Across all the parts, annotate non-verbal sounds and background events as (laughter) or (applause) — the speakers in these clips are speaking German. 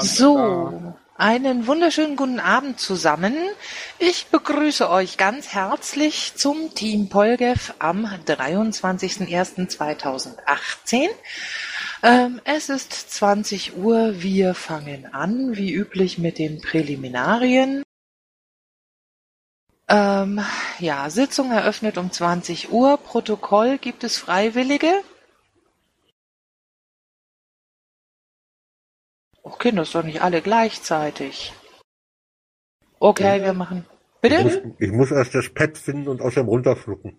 So, einen wunderschönen guten Abend zusammen. Ich begrüße euch ganz herzlich zum Team Polgev am 23.01.2018. Ähm, es ist 20 Uhr, wir fangen an, wie üblich mit den Präliminarien. Ähm, ja, Sitzung eröffnet um 20 Uhr. Protokoll gibt es Freiwillige? Okay, das doch nicht alle gleichzeitig. Okay, wir machen. Ich muss, Bitte? ich muss erst das Pad finden und außerdem runterschlucken.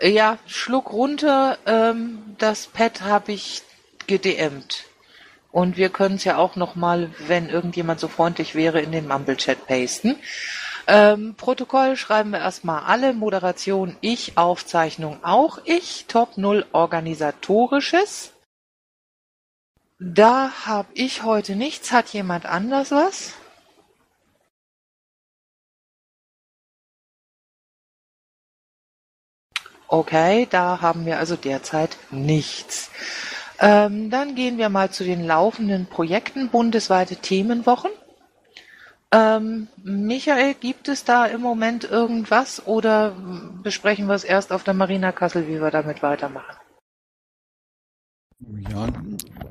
Ja, Schluck runter. Ähm, das Pad habe ich gedMt. Und wir können es ja auch noch mal, wenn irgendjemand so freundlich wäre, in den Mumble-Chat pasten. Ähm, Protokoll schreiben wir erstmal alle. Moderation ich, Aufzeichnung auch ich. Top 0 Organisatorisches. Da habe ich heute nichts. Hat jemand anders was? Okay, da haben wir also derzeit nichts. Ähm, dann gehen wir mal zu den laufenden Projekten, bundesweite Themenwochen. Ähm, Michael, gibt es da im Moment irgendwas oder besprechen wir es erst auf der Marina Kassel, wie wir damit weitermachen? Ja,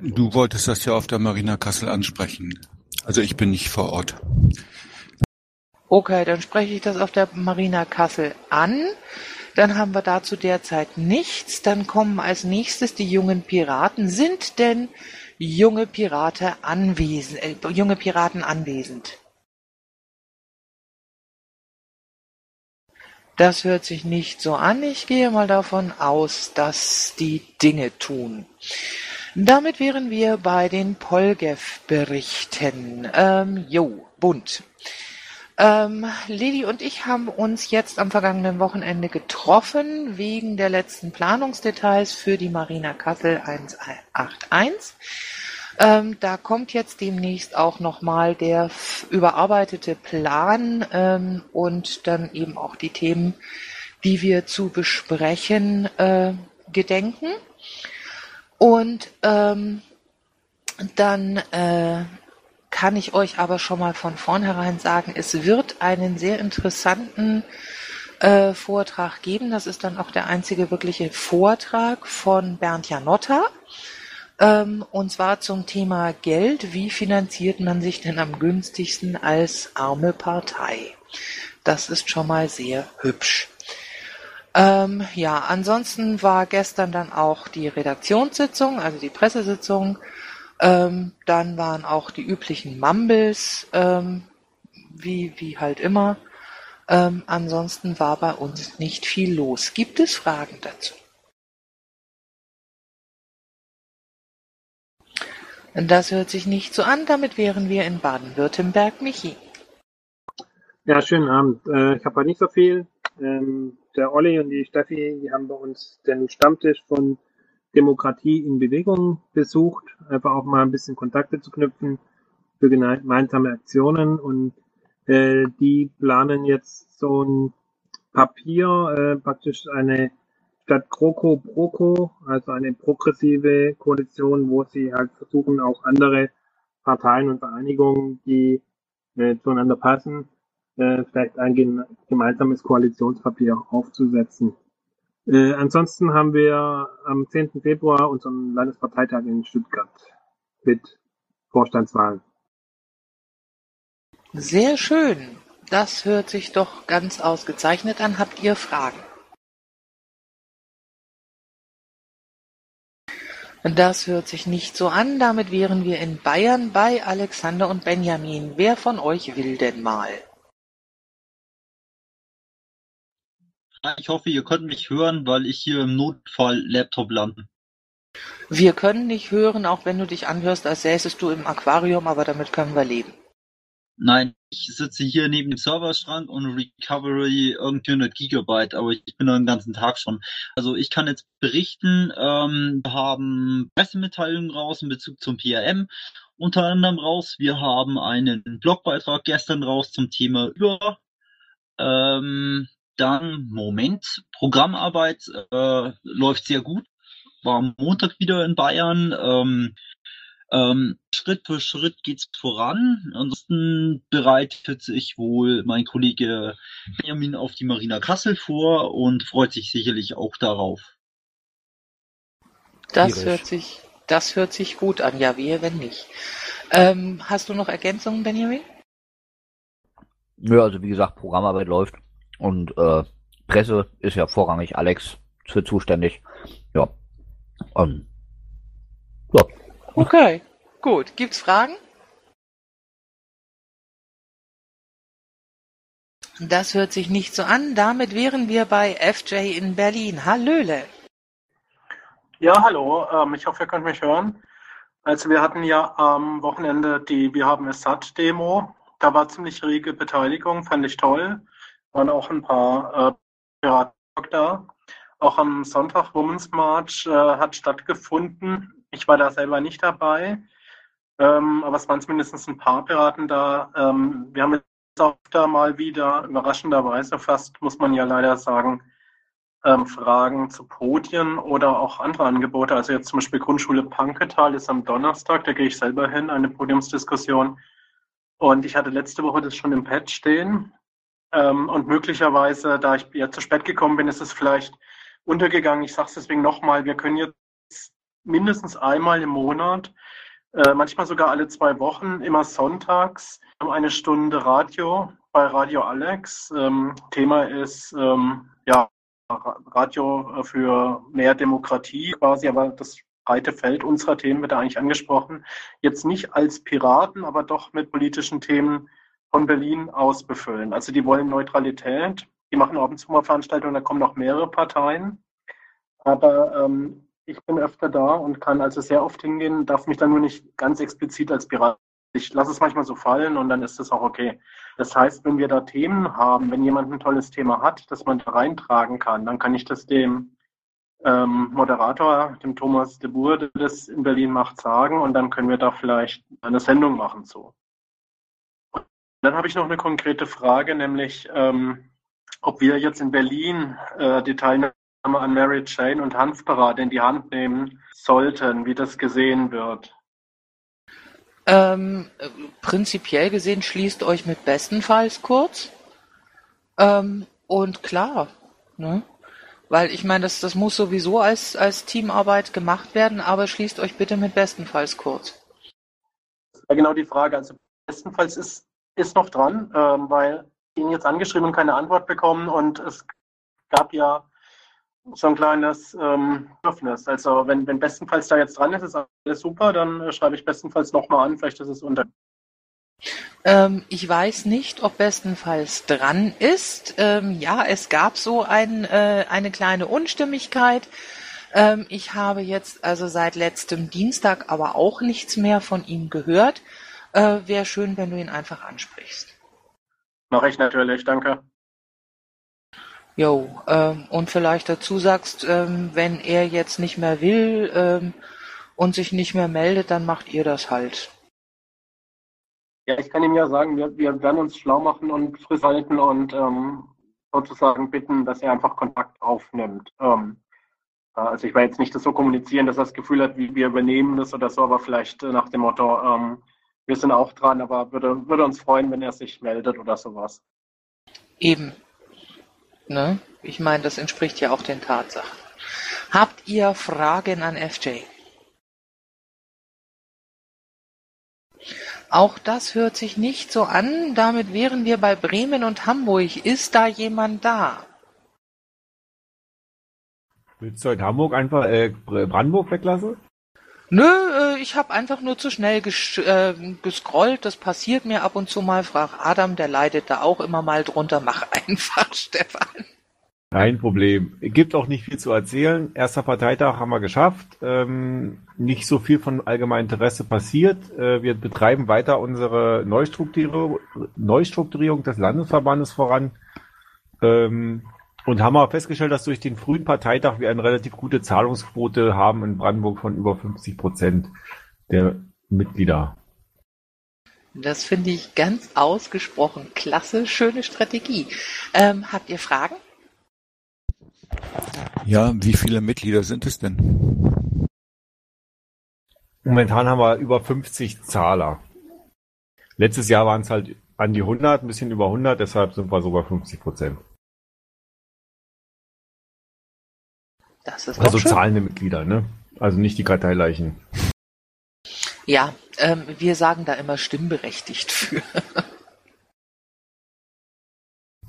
du wolltest das ja auf der Marina Kassel ansprechen. Also ich bin nicht vor Ort. Okay, dann spreche ich das auf der Marina Kassel an. Dann haben wir dazu derzeit nichts. Dann kommen als nächstes die jungen Piraten. Sind denn junge Pirate anwesend, äh, junge Piraten anwesend? Das hört sich nicht so an. Ich gehe mal davon aus, dass die Dinge tun. Damit wären wir bei den Polgev-Berichten. Ähm, jo, bunt. Ähm, Lili und ich haben uns jetzt am vergangenen Wochenende getroffen wegen der letzten Planungsdetails für die Marina Kassel 181. Ähm, da kommt jetzt demnächst auch nochmal der überarbeitete Plan ähm, und dann eben auch die Themen, die wir zu besprechen äh, gedenken. Und ähm, dann äh, kann ich euch aber schon mal von vornherein sagen, es wird einen sehr interessanten äh, Vortrag geben. Das ist dann auch der einzige wirkliche Vortrag von Bernd Janotta. Ähm, und zwar zum Thema Geld. Wie finanziert man sich denn am günstigsten als arme Partei? Das ist schon mal sehr hübsch. Ähm, ja, ansonsten war gestern dann auch die Redaktionssitzung, also die Pressesitzung. Ähm, dann waren auch die üblichen Mumbles, ähm, wie, wie halt immer. Ähm, ansonsten war bei uns nicht viel los. Gibt es Fragen dazu? Das hört sich nicht so an. Damit wären wir in Baden-Württemberg. Michi. Ja, schönen Abend. Äh, ich habe heute nicht so viel. Ähm, der Olli und die Steffi, die haben bei uns den Stammtisch von Demokratie in Bewegung besucht, einfach auch mal ein bisschen Kontakte zu knüpfen für gemeinsame Aktionen. Und äh, die planen jetzt so ein Papier, äh, praktisch eine statt GroKo Proko, also eine progressive Koalition, wo sie halt versuchen, auch andere Parteien und Vereinigungen, die äh, zueinander passen, äh, vielleicht ein gem- gemeinsames Koalitionspapier aufzusetzen. Äh, ansonsten haben wir am 10. Februar unseren Landesparteitag in Stuttgart mit Vorstandswahlen. Sehr schön. Das hört sich doch ganz ausgezeichnet an. Habt ihr Fragen? Das hört sich nicht so an. Damit wären wir in Bayern bei Alexander und Benjamin. Wer von euch will denn mal? Ich hoffe, ihr könnt mich hören, weil ich hier im Notfall-Laptop lande. Wir können dich hören, auch wenn du dich anhörst, als säßest du im Aquarium, aber damit können wir leben. Nein, ich sitze hier neben dem Serverschrank und Recovery irgendwie 100 Gigabyte, aber ich bin da den ganzen Tag schon. Also ich kann jetzt berichten, ähm, wir haben Pressemitteilungen raus in Bezug zum PRM, unter anderem raus. Wir haben einen Blogbeitrag gestern raus zum Thema über. Ähm, dann, Moment, Programmarbeit äh, läuft sehr gut. War am Montag wieder in Bayern. Ähm, Ähm, Schritt für Schritt geht's voran. Ansonsten bereitet sich wohl mein Kollege Benjamin auf die Marina Kassel vor und freut sich sicherlich auch darauf. Das Tierisch. hört sich, das hört sich gut an. Ja, wehe, wenn nicht. Ähm, hast du noch Ergänzungen, Benjamin? Nö, also wie gesagt, Programmarbeit läuft und äh, Presse ist ja vorrangig Alex für zuständig. Ja. Ähm, ja. Okay, gut. Gibt's Fragen? Das hört sich nicht so an. Damit wären wir bei FJ in Berlin. Hallöle. Ja, hallo. Ähm, ich hoffe, ihr könnt mich hören. Also wir hatten ja am Wochenende die Wir haben es satt Demo. Da war ziemlich rege Beteiligung, fand ich toll. Waren auch ein paar äh, Piraten da. Auch am Sonntag Women's March äh, hat stattgefunden. Ich war da selber nicht dabei, ähm, aber es waren zumindest ein paar Piraten da. Ähm, wir haben jetzt auch da mal wieder überraschenderweise fast, muss man ja leider sagen, ähm, Fragen zu Podien oder auch andere Angebote. Also jetzt zum Beispiel Grundschule Panketal ist am Donnerstag, da gehe ich selber hin, eine Podiumsdiskussion. Und ich hatte letzte Woche das schon im Pad stehen. Ähm, und möglicherweise, da ich ja zu spät gekommen bin, ist es vielleicht untergegangen. Ich sage es deswegen nochmal, wir können jetzt mindestens einmal im Monat, äh, manchmal sogar alle zwei Wochen, immer sonntags, eine Stunde Radio bei Radio Alex. Ähm, Thema ist ähm, ja Radio für mehr Demokratie quasi, aber das breite Feld unserer Themen wird da eigentlich angesprochen. Jetzt nicht als Piraten, aber doch mit politischen Themen von Berlin aus befüllen. Also die wollen Neutralität. Die machen ab und zu mal Veranstaltungen, da kommen noch mehrere Parteien. Aber ähm, ich bin öfter da und kann also sehr oft hingehen, darf mich dann nur nicht ganz explizit als Pirat. Ich lasse es manchmal so fallen und dann ist das auch okay. Das heißt, wenn wir da Themen haben, wenn jemand ein tolles Thema hat, das man da reintragen kann, dann kann ich das dem ähm, Moderator, dem Thomas de Boer, der das in Berlin macht, sagen und dann können wir da vielleicht eine Sendung machen zu. Dann habe ich noch eine konkrete Frage, nämlich ähm, ob wir jetzt in Berlin äh, die Teilnahme an Mary Jane und Hanfparade in die Hand nehmen sollten, wie das gesehen wird. Ähm, äh, prinzipiell gesehen schließt euch mit bestenfalls kurz. Ähm, und klar, ne? Weil ich meine, das, das muss sowieso als, als Teamarbeit gemacht werden, aber schließt euch bitte mit bestenfalls kurz. Ja, genau die Frage. Also bestenfalls ist, ist noch dran, ähm, weil ihn jetzt angeschrieben und keine Antwort bekommen und es gab ja so ein kleines ähm, Bedürfnis. Also wenn, wenn bestenfalls da jetzt dran ist, ist alles super, dann äh, schreibe ich bestenfalls nochmal an, vielleicht ist es unter. Ähm, ich weiß nicht, ob bestenfalls dran ist. Ähm, ja, es gab so ein, äh, eine kleine Unstimmigkeit. Ähm, ich habe jetzt also seit letztem Dienstag aber auch nichts mehr von ihm gehört. Äh, Wäre schön, wenn du ihn einfach ansprichst. Mache ich natürlich, danke. Jo, ähm, und vielleicht dazu sagst, ähm, wenn er jetzt nicht mehr will ähm, und sich nicht mehr meldet, dann macht ihr das halt. Ja, ich kann ihm ja sagen, wir, wir werden uns schlau machen und frisch halten und ähm, sozusagen bitten, dass er einfach Kontakt aufnimmt. Ähm, äh, also ich werde jetzt nicht das so kommunizieren, dass er das Gefühl hat, wie wir übernehmen das oder so, aber vielleicht äh, nach dem Motto, ähm, wir sind auch dran, aber würde, würde uns freuen, wenn er sich meldet oder sowas. Eben. Ne? Ich meine, das entspricht ja auch den Tatsachen. Habt ihr Fragen an FJ? Auch das hört sich nicht so an. Damit wären wir bei Bremen und Hamburg. Ist da jemand da? Willst du in Hamburg einfach äh, Brandenburg weglassen? Nö, äh, ich habe einfach nur zu schnell ges äh, gescrollt. Das passiert mir ab und zu mal. Frag Adam, der leidet da auch immer mal drunter. Mach (laughs) einfach, Stefan. Kein Problem. Gibt auch nicht viel zu erzählen. Erster Parteitag haben wir geschafft. Ähm, nicht so viel von allgemeinem Interesse passiert. Äh, wir betreiben weiter unsere Neustrukturierung, Neustrukturierung des Landesverbandes voran. Ähm, und haben aber festgestellt, dass durch den frühen Parteitag wir eine relativ gute Zahlungsquote haben in Brandenburg von über 50 Prozent der Mitglieder. Das finde ich ganz ausgesprochen klasse, schöne Strategie. Ähm, habt ihr Fragen? Ja, wie viele Mitglieder sind es denn? Momentan haben wir über 50 Zahler. Letztes Jahr waren es halt an die 100, ein bisschen über 100, deshalb sind wir so bei 50 Prozent. Das ist Also zahlende Mitglieder, ne? Also nicht die Karteileichen. Ja, ähm, wir sagen da immer stimmberechtigt für. (laughs)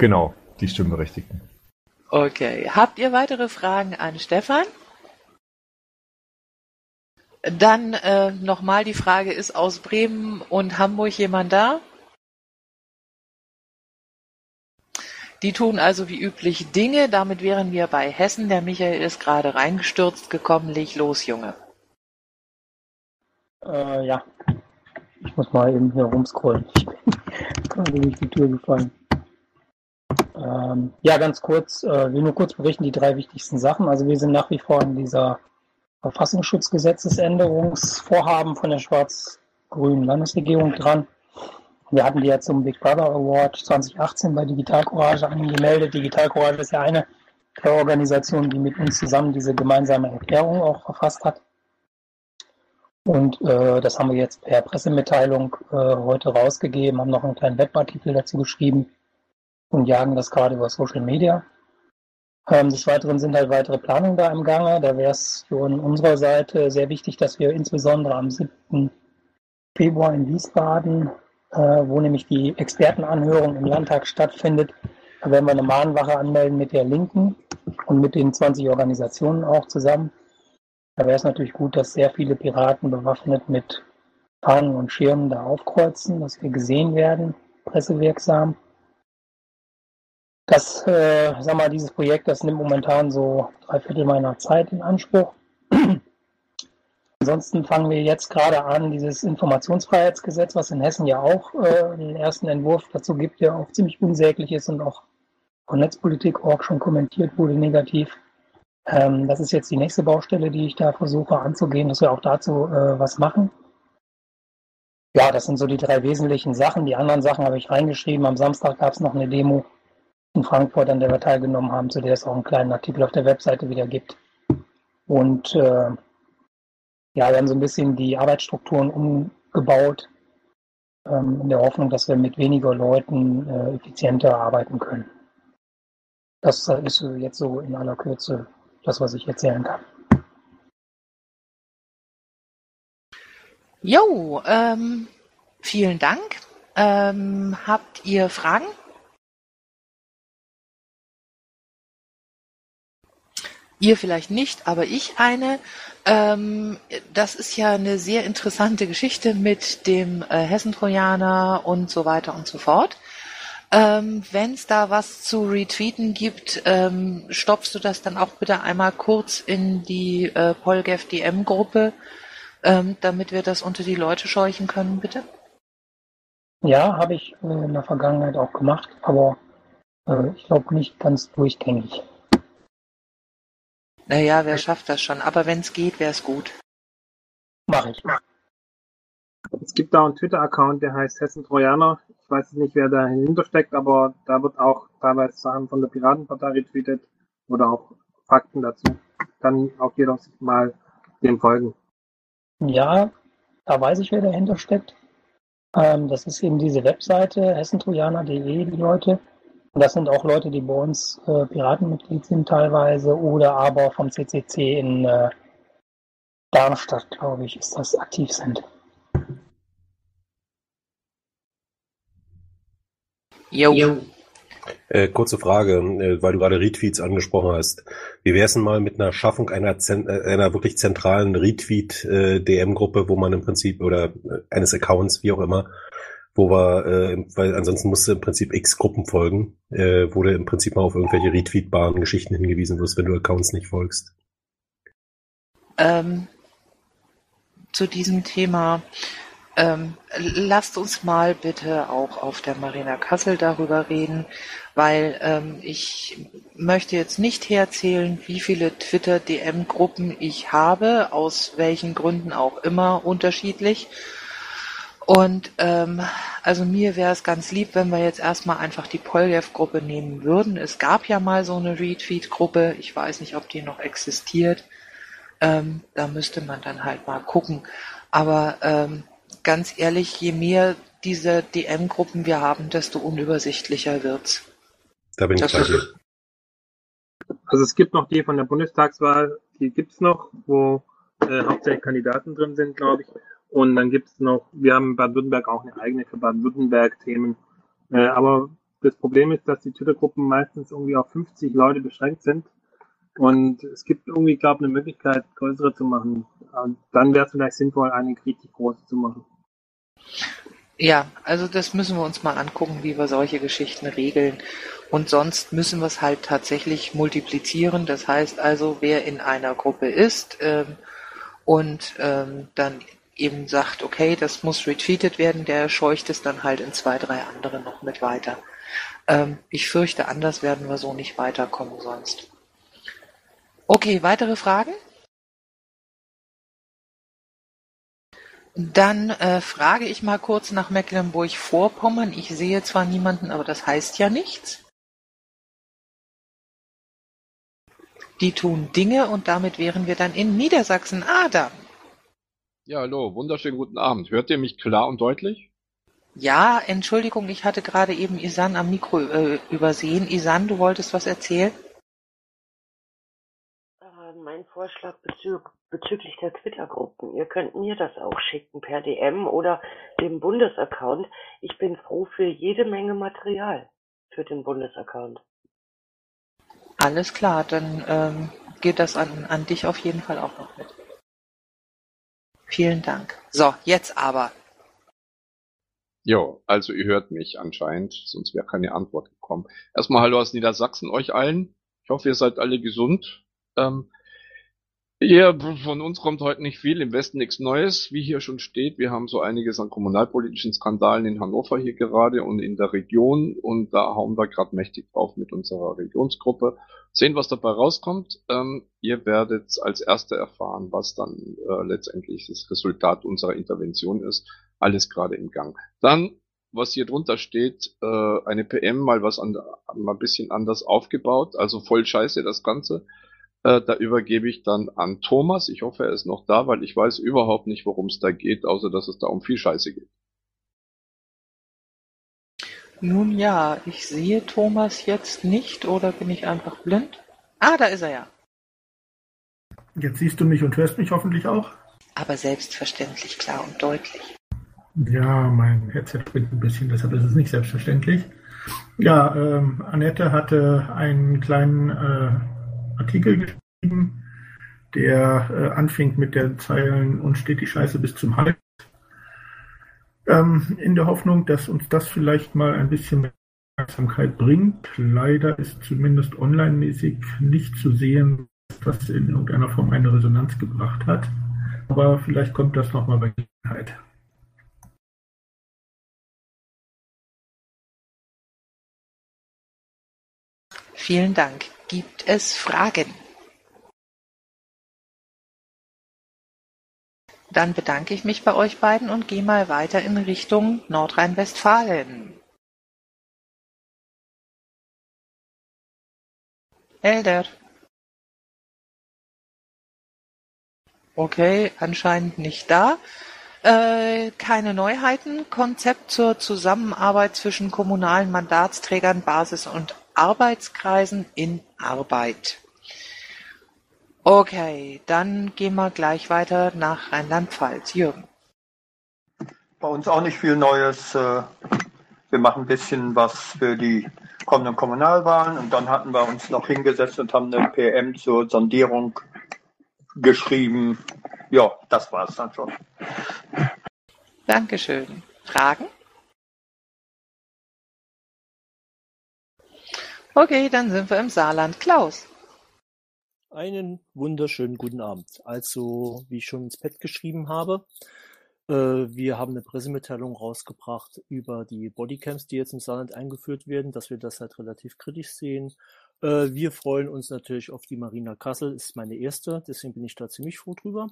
Genau, die Stimmberechtigten. Okay. Habt ihr weitere Fragen an Stefan? Dann äh, nochmal die Frage, ist aus Bremen und Hamburg jemand da? Die tun also wie üblich Dinge. Damit wären wir bei Hessen. Der Michael ist gerade reingestürzt gekommen. Leg los, Junge. Äh, ja. Ich muss mal eben hier rumscrollen. Ich bin (laughs) gerade durch die Tür gefallen. Ähm, ja, ganz kurz, äh, will nur kurz berichten, die drei wichtigsten Sachen. Also wir sind nach wie vor an dieser Verfassungsschutzgesetzesänderungsvorhaben von der schwarz-grünen Landesregierung dran. Wir hatten die ja zum Big Brother Award 2018 bei Digital Courage angemeldet. Digital Courage ist ja eine der Organisationen, die mit uns zusammen diese gemeinsame Erklärung auch verfasst hat. Und äh, das haben wir jetzt per Pressemitteilung äh, heute rausgegeben, haben noch einen kleinen Webartikel dazu geschrieben und jagen das gerade über Social Media. Ähm, des Weiteren sind halt weitere Planungen da im Gange. Da wäre es von unserer Seite sehr wichtig, dass wir insbesondere am 7. Februar in Wiesbaden, wo nämlich die Expertenanhörung im Landtag stattfindet, da werden wir eine Mahnwache anmelden mit der Linken und mit den 20 Organisationen auch zusammen. Da wäre es natürlich gut, dass sehr viele Piraten bewaffnet mit Fahnen und Schirmen da aufkreuzen, dass wir gesehen werden, pressewirksam. Das, äh, sag mal, dieses Projekt, das nimmt momentan so drei Viertel meiner Zeit in Anspruch. (clears throat) Ansonsten fangen wir jetzt gerade an, dieses Informationsfreiheitsgesetz, was in Hessen ja auch äh, einen ersten Entwurf dazu gibt, der auch ziemlich unsäglich ist und auch von Netzpolitik.org schon kommentiert wurde negativ. Ähm, das ist jetzt die nächste Baustelle, die ich da versuche anzugehen, dass wir auch dazu äh, was machen. Ja, das sind so die drei wesentlichen Sachen. Die anderen Sachen habe ich reingeschrieben. Am Samstag gab es noch eine Demo in Frankfurt, an der wir teilgenommen haben, zu der es auch einen kleinen Artikel auf der Webseite wieder gibt. Und äh, ja, wir haben so ein bisschen die Arbeitsstrukturen umgebaut, ähm, in der Hoffnung, dass wir mit weniger Leuten äh, effizienter arbeiten können. Das äh, ist jetzt so in aller Kürze das, was ich erzählen kann. Jo, ähm, vielen Dank. Ähm, habt ihr Fragen? Ihr vielleicht nicht, aber ich eine. Ähm, das ist ja eine sehr interessante Geschichte mit dem äh, Hessentrojaner und so weiter und so fort. Ähm, Wenn es da was zu retweeten gibt, ähm, stopfst du das dann auch bitte einmal kurz in die äh, Polgef DM-Gruppe, ähm, damit wir das unter die Leute scheuchen können, bitte? Ja, habe ich in der Vergangenheit auch gemacht, aber äh, ich glaube nicht ganz durchgängig. Naja, wer schafft das schon? Aber wenn es geht, wäre es gut. Mache ich. Es gibt da einen Twitter-Account, der heißt Hessen Trojaner. Ich weiß nicht, wer dahinter steckt, aber da wird auch teilweise Sachen von der Piratenpartei retweetet oder auch Fakten dazu. Kann auch jeder sich mal dem folgen. Ja, da weiß ich, wer dahinter steckt. Ähm, das ist eben diese Webseite hessentrojaner.de, die Leute. Und das sind auch Leute, die bei uns äh, Piratenmitglied sind teilweise oder aber vom CCC in äh, Darmstadt, glaube ich, ist das aktiv sind. Jo. Äh, kurze Frage, äh, weil du gerade Retweets angesprochen hast. Wie wäre es denn mal mit einer Schaffung einer, zen- äh, einer wirklich zentralen Retweet-DM-Gruppe, wo man im Prinzip, oder äh, eines Accounts, wie auch immer, wo wir, äh, weil ansonsten musst du im Prinzip x Gruppen folgen, äh, du im Prinzip mal auf irgendwelche retweetbaren Geschichten hingewiesen wirst, wenn du Accounts nicht folgst. Ähm, zu diesem Thema. Ähm, lasst uns mal bitte auch auf der Marina Kassel darüber reden, weil ähm, ich möchte jetzt nicht herzählen, wie viele Twitter-DM-Gruppen ich habe, aus welchen Gründen auch immer unterschiedlich. Und ähm, also mir wäre es ganz lieb, wenn wir jetzt erstmal einfach die Poljev-Gruppe nehmen würden. Es gab ja mal so eine Retweet-Gruppe, ich weiß nicht, ob die noch existiert. Ähm, da müsste man dann halt mal gucken. Aber ähm, ganz ehrlich, je mehr diese DM-Gruppen wir haben, desto unübersichtlicher wird's. Da bin ich Das bei ist- dir. Also es gibt noch die von der Bundestagswahl, die gibt's noch, wo äh, hauptsächlich Kandidaten drin sind, glaube ich. Und dann gibt's noch, wir haben in Baden-Württemberg auch eine eigene für Baden-Württemberg-Themen. Äh, aber das Problem ist, dass die Twitter-Gruppen meistens irgendwie auf 50 Leute beschränkt sind. Und es gibt irgendwie, glaube ich, eine Möglichkeit, größere zu machen. Und dann wäre es vielleicht sinnvoll, eine richtig große zu machen. Ja, also das müssen wir uns mal angucken, wie wir solche Geschichten regeln. Und sonst müssen wir es halt tatsächlich multiplizieren. Das heißt also, wer in einer Gruppe ist ähm, und ähm, dann eben sagt, okay, das muss retweetet werden, der scheucht es dann halt in zwei, drei andere noch mit weiter. Ähm, ich fürchte, anders werden wir so nicht weiterkommen sonst. Okay, weitere Fragen? Dann äh, frage ich mal kurz nach Mecklenburg-Vorpommern. Ich sehe zwar niemanden, aber das heißt ja nichts. Die tun Dinge und damit wären wir dann in Niedersachsen. Adam. Ja, hallo, wunderschönen guten Abend. Hört ihr mich klar und deutlich? Ja, Entschuldigung, ich hatte gerade eben Isan am Mikro äh, übersehen. Isan, du wolltest was erzählen? Äh, Mein Vorschlag bezü bezüglich der Twitter-Gruppen. Ihr könnt mir das auch schicken per DM oder dem Bundesaccount. Ich bin froh für jede Menge Material für den Bundesaccount. Alles klar, dann ähm, geht das an, an dich auf jeden Fall auch noch mit. Vielen Dank. So, jetzt aber. Jo, also ihr hört mich anscheinend, sonst wäre keine Antwort gekommen. Erstmal Hallo aus Niedersachsen euch allen. Ich hoffe, ihr seid alle gesund. Ähm, ihr, von uns kommt heute nicht viel, im Westen nichts Neues, wie hier schon steht. Wir haben so einiges an kommunalpolitischen Skandalen in Hannover hier gerade und in der Region und da hauen wir gerade mächtig drauf mit unserer Regionsgruppe. Sehen, was dabei rauskommt. Ähm, ihr werdet als Erste erfahren, was dann äh, letztendlich das Resultat unserer Intervention ist. Alles gerade im Gang. Dann, was hier drunter steht, äh, eine PM mal was an, mal ein bisschen anders aufgebaut, also voll scheiße das Ganze. Äh, da übergebe ich dann an Thomas. Ich hoffe, er ist noch da, weil ich weiß überhaupt nicht, worum es da geht, außer dass es da um viel Scheiße geht. Nun ja, ich sehe Thomas jetzt nicht oder bin ich einfach blind? Ah, da ist er ja. Jetzt siehst du mich und hörst mich hoffentlich auch. Aber selbstverständlich klar und deutlich. Ja, mein Headset spinnt ein bisschen, deshalb ist es nicht selbstverständlich. Ja, ähm, Annette hatte einen kleinen äh, Artikel geschrieben, der äh, anfing mit den Zeilen und steht die Scheiße bis zum Hals. Ähm, in der Hoffnung, dass uns das vielleicht mal ein bisschen Aufmerksamkeit bringt. Leider ist zumindest online-mäßig nicht zu sehen, dass das in irgendeiner Form eine Resonanz gebracht hat. Aber vielleicht kommt das nochmal bei Gelegenheit. Vielen Dank. Gibt es Fragen? Dann bedanke ich mich bei euch beiden und gehe mal weiter in Richtung Nordrhein-Westfalen. Elder. Okay, anscheinend nicht da. Äh, keine Neuheiten. Konzept zur Zusammenarbeit zwischen kommunalen Mandatsträgern, Basis- und Arbeitskreisen in Arbeit. Okay, dann gehen wir gleich weiter nach Rheinland-Pfalz. Jürgen. Bei uns auch nicht viel Neues. äh, Wir machen ein bisschen was für die kommenden Kommunalwahlen und dann hatten wir uns noch hingesetzt und haben eine PM zur Sondierung geschrieben. Ja, das war's dann schon. Dankeschön. Fragen? Okay, dann sind wir im Saarland. Klaus. Einen wunderschönen guten Abend. Also, wie ich schon ins Pad geschrieben habe, äh, wir haben eine Pressemitteilung rausgebracht über die Bodycams, die jetzt im Saarland eingeführt werden, dass wir das halt relativ kritisch sehen. Äh, wir freuen uns natürlich auf die Marina Kassel, ist meine erste, deswegen bin ich da ziemlich froh drüber.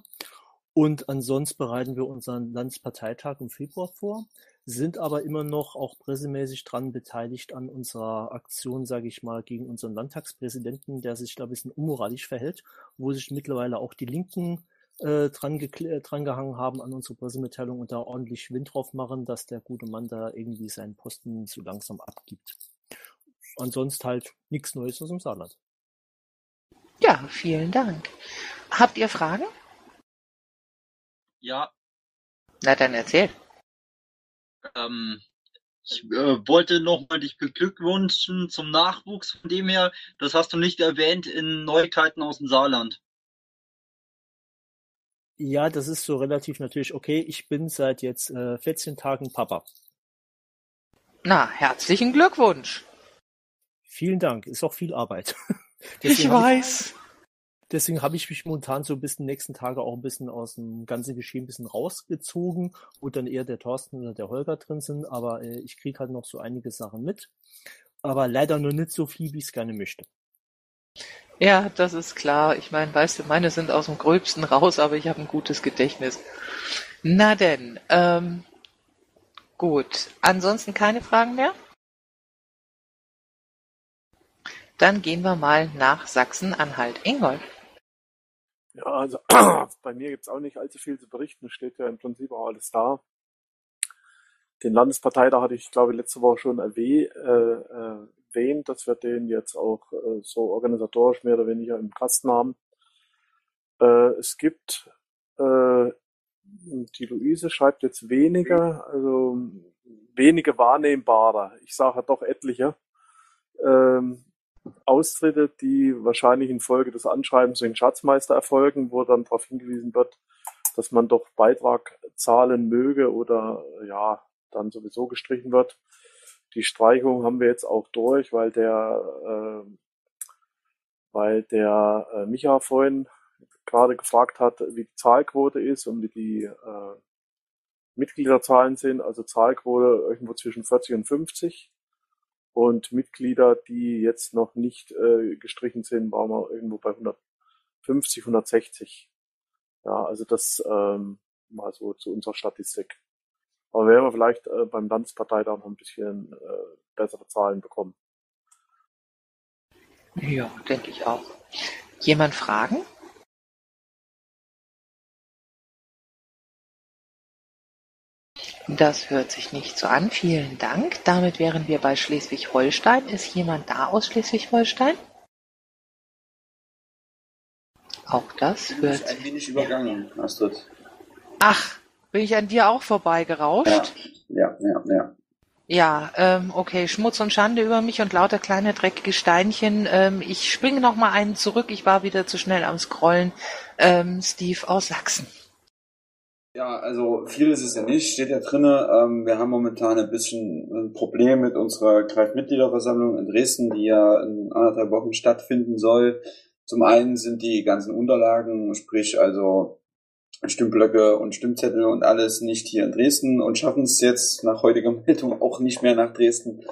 Und ansonsten bereiten wir unseren Landesparteitag im Februar vor, sind aber immer noch auch pressemäßig dran beteiligt an unserer Aktion, sage ich mal, gegen unseren Landtagspräsidenten, der sich da ein bisschen unmoralisch verhält, wo sich mittlerweile auch die Linken äh, dran, äh, dran gehangen haben an unsere Pressemitteilung und da ordentlich Wind drauf machen, dass der gute Mann da irgendwie seinen Posten so langsam abgibt. Ansonsten halt nichts Neues aus dem Saarland. Ja, vielen Dank. Habt ihr Fragen? Ja, Na dann erzähl. ähm, ich äh, wollte nochmal dich beglückwünschen zum Nachwuchs. Von dem her, das hast du nicht erwähnt in Neuigkeiten aus dem Saarland. Ja, das ist so relativ natürlich okay. Ich bin seit jetzt äh, 14 Tagen Papa. Na, herzlichen Glückwunsch. Vielen Dank. Ist auch viel Arbeit. (laughs) Ich weiß. Deswegen habe ich mich momentan so bis die nächsten Tage auch ein bisschen aus dem ganzen Geschehen ein bisschen rausgezogen, wo dann eher der Thorsten oder der Holger drin sind. Aber äh, ich kriege halt noch so einige Sachen mit. Aber leider nur nicht so viel, wie ich es gerne möchte. Ja, das ist klar. Ich meine, weißt du, meine sind aus dem Gröbsten raus, aber ich habe ein gutes Gedächtnis. Na denn, ähm, gut. Ansonsten keine Fragen mehr? Dann gehen wir mal nach Sachsen-Anhalt. Ingolf. Ja, also (clears throat) bei mir gibt's auch nicht allzu viel zu berichten. Es steht ja im Prinzip auch alles da. Den Landesparteitag hatte ich, glaube ich, letzte Woche schon erwäh äh, erwähnt, dass wir den jetzt auch äh, so organisatorisch mehr oder weniger im Kasten haben. Äh, es gibt, äh, die Luise schreibt jetzt weniger, also wenige wahrnehmbare, ich sage doch etliche, ähm, Austritte, die wahrscheinlich infolge des Anschreibens den Schatzmeister erfolgen, wo dann darauf hingewiesen wird, dass man doch Beitrag zahlen möge oder ja, dann sowieso gestrichen wird. Die Streichung haben wir jetzt auch durch, weil der, äh, weil der äh, Micha vorhin gerade gefragt hat, wie die Zahlquote ist und wie die äh, Mitgliederzahlen sind. Also Zahlquote irgendwo zwischen 40 und 50 und Mitglieder, die jetzt noch nicht äh, gestrichen sind, waren wir irgendwo bei 150, 160. Ja, also das ähm, mal so zu unserer Statistik. Aber werden wir vielleicht äh, beim Landesparteitag noch ein bisschen äh, bessere Zahlen bekommen. Ja, denke ich auch. Jemand Fragen? Das hört sich nicht so an. Vielen Dank. Damit wären wir bei Schleswig-Holstein. Ist jemand da aus Schleswig-Holstein? Auch das hört bist ein wenig übergangen, Astrid. Ach, bin ich an dir auch vorbeigerauscht? Ja, ja, ja. Ja, ähm, okay, Schmutz und Schande über mich und lauter kleine dreckige Steinchen. Ähm, ich springe noch mal einen zurück. Ich war wieder zu schnell am Scrollen. Ähm, Steve aus Sachsen. Ja, also viel ist es ja nicht, steht ja drinne. Ähm, wir haben momentan ein bisschen ein Problem mit unserer Kreismitgliederversammlung in Dresden, die ja in anderthalb Wochen stattfinden soll. Zum einen sind die ganzen Unterlagen, sprich also Stimmblöcke und Stimmzettel und alles nicht hier in Dresden und schaffen es jetzt nach heutiger (laughs) Meldung auch nicht mehr nach Dresden.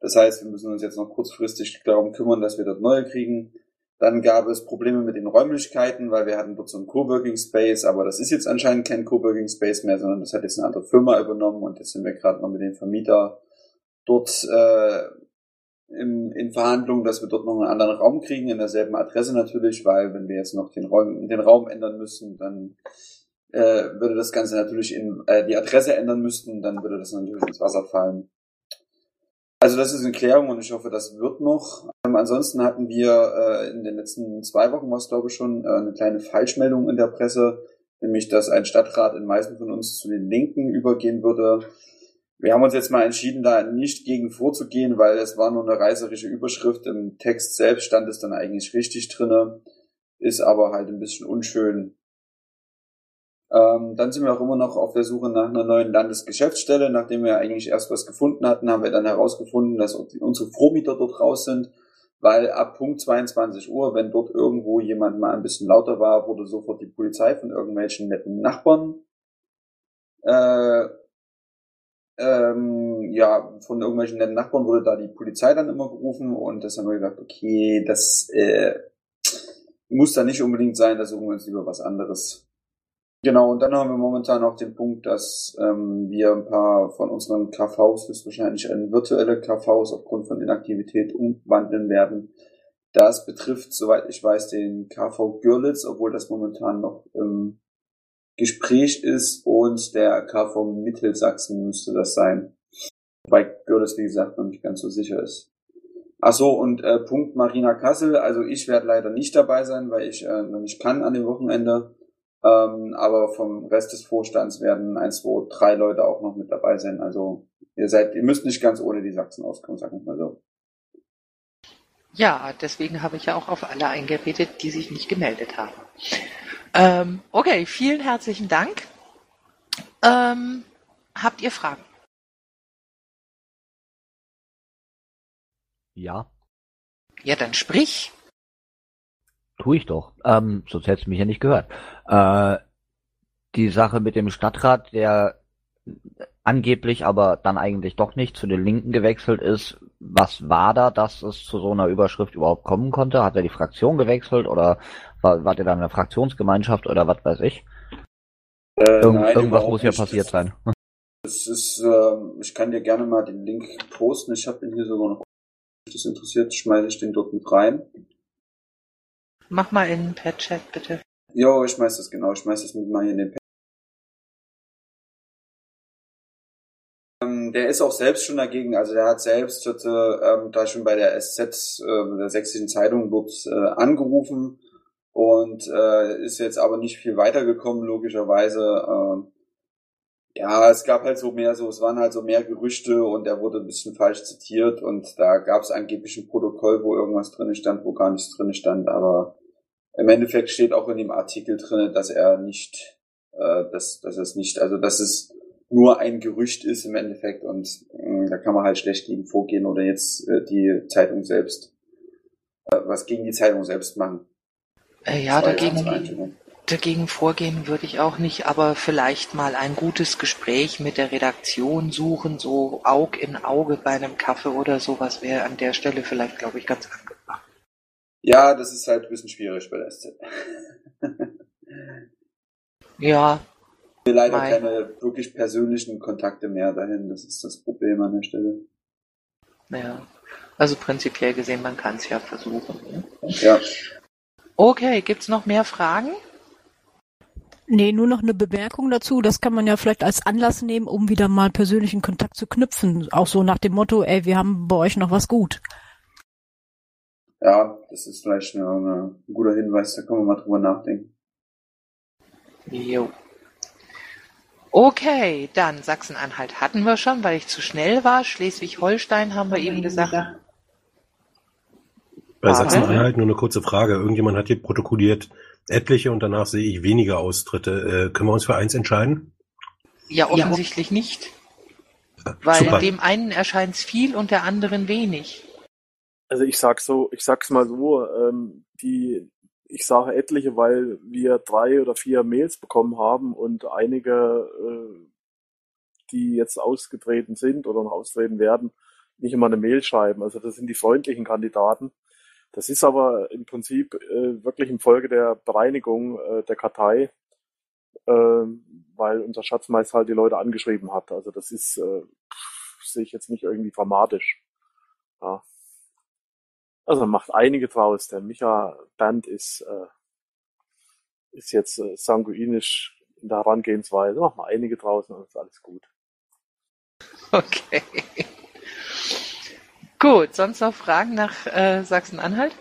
Das heißt, wir müssen uns jetzt noch kurzfristig darum kümmern, dass wir dort neue kriegen. Dann gab es Probleme mit den Räumlichkeiten, weil wir hatten dort so einen Coworking Space, aber das ist jetzt anscheinend kein Coworking Space mehr, sondern das hat jetzt eine andere Firma übernommen und jetzt sind wir gerade noch mit dem Vermieter dort äh, in, in Verhandlungen, dass wir dort noch einen anderen Raum kriegen, in derselben Adresse natürlich, weil wenn wir jetzt noch den Raum, den Raum ändern müssen, dann äh, würde das Ganze natürlich in äh, die Adresse ändern müssten, dann würde das natürlich ins Wasser fallen. Also das ist in Klärung und ich hoffe, das wird noch. Ähm, ansonsten hatten wir äh, in den letzten zwei Wochen, was glaube ich schon, äh, eine kleine Falschmeldung in der Presse, nämlich dass ein Stadtrat in Meißen von uns zu den Linken übergehen würde. Wir haben uns jetzt mal entschieden, da nicht gegen vorzugehen, weil es war nur eine reißerische Überschrift. Im Text selbst stand es dann eigentlich richtig drinne, ist aber halt ein bisschen unschön. Ähm, dann sind wir auch immer noch auf der Suche nach einer neuen Landesgeschäftsstelle. Nachdem wir eigentlich erst was gefunden hatten, haben wir dann herausgefunden, dass unsere Vormieter dort raus sind, weil ab Punkt 22 Uhr, wenn dort irgendwo jemand mal ein bisschen lauter war, wurde sofort die Polizei von irgendwelchen netten Nachbarn äh, ähm, ja, von irgendwelchen netten Nachbarn wurde da die Polizei dann immer gerufen und das haben wir gesagt, okay, das äh, muss da nicht unbedingt sein, da suchen wir uns lieber was anderes. Genau, und dann haben wir momentan auch den Punkt, dass ähm, wir ein paar von unseren KVs, das wahrscheinlich in virtuelle KVs aufgrund von Inaktivität umwandeln werden. Das betrifft, soweit ich weiß, den KV Görlitz, obwohl das momentan noch im Gespräch ist und der KV Mittelsachsen müsste das sein. Wobei Görlitz, wie gesagt, noch nicht ganz so sicher ist. Ach so, und äh, Punkt Marina Kassel, also ich werde leider nicht dabei sein, weil ich äh, noch nicht kann an dem Wochenende. Ähm, aber vom Rest des Vorstands werden ein, zwei, drei Leute auch noch mit dabei sein. Also ihr seid, ihr müsst nicht ganz ohne die Sachsen auskommen, sagen wir mal so. Ja, deswegen habe ich ja auch auf alle eingeredet, die sich nicht gemeldet haben. Ähm, okay, vielen herzlichen Dank. Ähm, habt ihr Fragen? Ja, Ja, dann sprich. Tu ich doch. Ähm, sonst hättest du mich ja nicht gehört. Äh, die Sache mit dem Stadtrat, der angeblich, aber dann eigentlich doch nicht zu den Linken gewechselt ist. Was war da, dass es zu so einer Überschrift überhaupt kommen konnte? Hat er die Fraktion gewechselt oder war, war der dann in einer Fraktionsgemeinschaft oder was weiß ich? Äh, Irgend, nein, irgendwas muss ja passiert sein. Das ist, ähm, ich kann dir gerne mal den Link posten. Ich habe den hier sogar noch. Wenn dich das interessiert, schmeiße ich den dort mit rein. Mach mal in per Chat bitte. Jo, ich schmeiß das genau. Ich schmeiß das mit mal hier in den. Ähm, der ist auch selbst schon dagegen. Also der hat selbst hatte, ähm, da schon bei der SZ, äh, der sächsischen Zeitung, dort äh, angerufen und äh, ist jetzt aber nicht viel weitergekommen, logischerweise. Ähm, ja, es gab halt so mehr so, es waren halt so mehr Gerüchte und er wurde ein bisschen falsch zitiert und da gab es angeblich ein Protokoll, wo irgendwas drin stand, wo gar nichts drin stand, aber im Endeffekt steht auch in dem Artikel drin, dass er nicht, äh, dass, dass es nicht, also dass es nur ein Gerücht ist im Endeffekt und äh, da kann man halt schlecht gegen vorgehen oder jetzt äh, die Zeitung selbst, äh, was gegen die Zeitung selbst machen. Äh, ja, dagegen, dagegen vorgehen würde ich auch nicht, aber vielleicht mal ein gutes Gespräch mit der Redaktion suchen, so Aug in Auge bei einem Kaffee oder sowas wäre an der Stelle vielleicht, glaube ich, ganz angebracht. Ja, das ist halt ein bisschen schwierig bei der SZ. (laughs) Ja, Wir leider Mei. keine wirklich persönlichen Kontakte mehr dahin, das ist das Problem an der Stelle. ja. Also prinzipiell gesehen, man kann es ja versuchen. Ne? Ja. Okay, gibt's noch mehr Fragen? Nee, nur noch eine Bemerkung dazu. Das kann man ja vielleicht als Anlass nehmen, um wieder mal persönlichen Kontakt zu knüpfen. Auch so nach dem Motto, ey, wir haben bei euch noch was gut. Ja, das ist vielleicht eine, eine, ein guter Hinweis, da können wir mal drüber nachdenken. Jo. Okay, dann Sachsen-Anhalt hatten wir schon, weil ich zu schnell war. Schleswig-Holstein haben wir eben gesagt. Bei. Sachsen-Anhalt nur eine kurze Frage. Irgendjemand hat hier protokolliert etliche und danach sehe ich weniger Austritte. Äh, können wir uns für eins entscheiden? Ja, offensichtlich nicht. Weil super. dem einen erscheint es viel und der anderen wenig. Also ich sag's so, ich sag's mal so, ähm, die, ich sage etliche, weil wir drei oder vier Mails bekommen haben und einige, äh, die jetzt ausgetreten sind oder noch austreten werden, nicht immer eine Mail schreiben. Also das sind die freundlichen Kandidaten. Das ist aber im Prinzip äh, wirklich in Folge der Bereinigung äh, der Kartei, äh, weil unser Schatzmeister halt die Leute angeschrieben hat. Also das ist, äh, sehe ich jetzt nicht irgendwie dramatisch. Ja. Also macht einige draus. Der Micha Band ist, äh, ist jetzt äh, sanguinisch in der Herangehensweise. Macht mal einige draußen und ist alles gut. Okay. (laughs) Gut, sonst noch Fragen nach äh, Sachsen-Anhalt?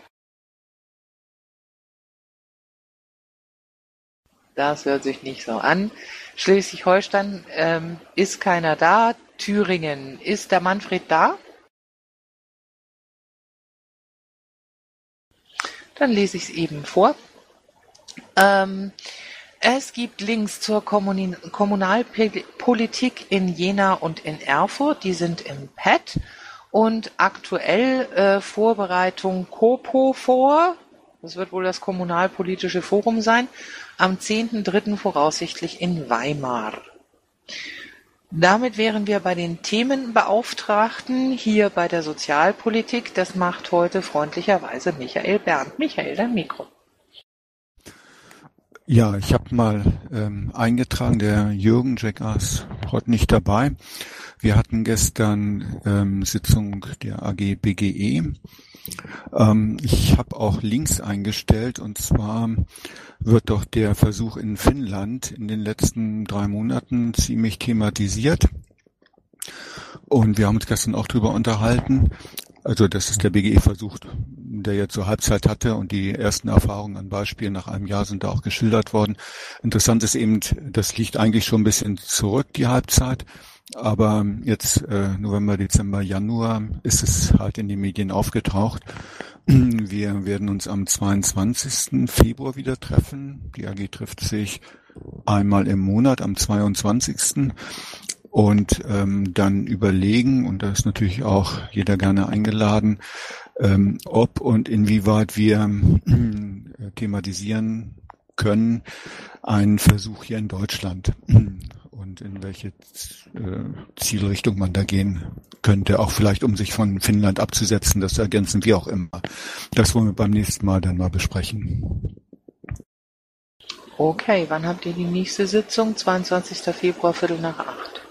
Das hört sich nicht so an. Schleswig-Holstein ähm, ist keiner da. Thüringen, ist der Manfred da? Dann lese ich es eben vor. Ähm, es gibt Links zur Kommuni Kommunalpolitik in Jena und in Erfurt. Die sind im Pad. Und aktuell äh, Vorbereitung COPO vor. Das wird wohl das Kommunalpolitische Forum sein. Am 10.3. voraussichtlich in Weimar. Damit wären wir bei den Themenbeauftragten hier bei der Sozialpolitik. Das macht heute freundlicherweise Michael Bernd. Michael, dein Mikro. Ja, ich habe mal ähm, eingetragen, der Jürgen Jack ist heute nicht dabei. Wir hatten gestern ähm, Sitzung der AG BGE. Ähm, ich habe auch Links eingestellt und zwar wird doch der Versuch in Finnland in den letzten drei Monaten ziemlich thematisiert. Und wir haben uns gestern auch drüber unterhalten. Also das ist der BGE-Versuch, der jetzt zur Halbzeit hatte und die ersten Erfahrungen an Beispielen nach einem Jahr sind da auch geschildert worden. Interessant ist eben, das liegt eigentlich schon ein bisschen zurück, die Halbzeit. Aber jetzt äh, November, Dezember, Januar ist es halt in den Medien aufgetaucht. (clears throat) Wir werden uns am 22. Februar wieder treffen. Die AG trifft sich einmal im Monat am 22 und ähm, dann überlegen, und da ist natürlich auch jeder gerne eingeladen, ähm, ob und inwieweit wir äh, thematisieren können, einen Versuch hier in Deutschland und in welche äh, Zielrichtung man da gehen könnte, auch vielleicht um sich von Finnland abzusetzen, das ergänzen wir auch immer. Das wollen wir beim nächsten Mal dann mal besprechen. Okay, wann habt ihr die nächste Sitzung? 22. Februar, Viertel nach acht.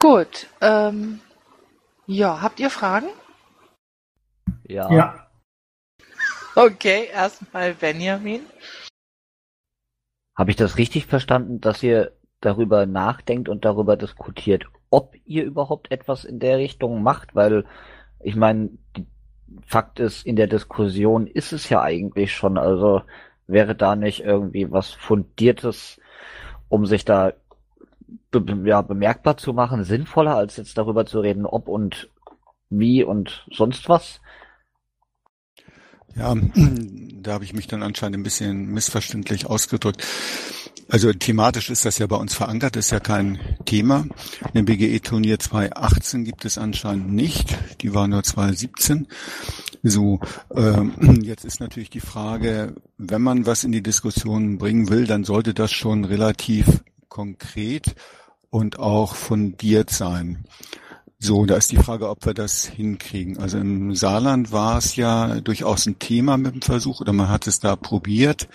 Gut, ähm, ja, habt ihr Fragen? Ja. Ja. Okay, erstmal Benjamin. Habe ich das richtig verstanden, dass ihr darüber nachdenkt und darüber diskutiert, ob ihr überhaupt etwas in der Richtung macht? Weil ich meine, Fakt ist, in der Diskussion ist es ja eigentlich schon. Also wäre da nicht irgendwie was Fundiertes, um sich da be ja, bemerkbar zu machen, sinnvoller, als jetzt darüber zu reden, ob und wie und sonst was? Ja, (clears throat) da habe ich mich dann anscheinend ein bisschen missverständlich ausgedrückt. Also thematisch ist das ja bei uns verankert, ist ja kein Thema. Ein BGE-Turnier 2018 gibt es anscheinend nicht. Die war nur 2017. So, ähm, (clears throat) jetzt ist natürlich die Frage, wenn man was in die Diskussion bringen will, dann sollte das schon relativ konkret und auch fundiert sein. So, da ist die Frage, ob wir das hinkriegen. Also im Saarland war es ja durchaus ein Thema mit dem Versuch oder man hat es da probiert.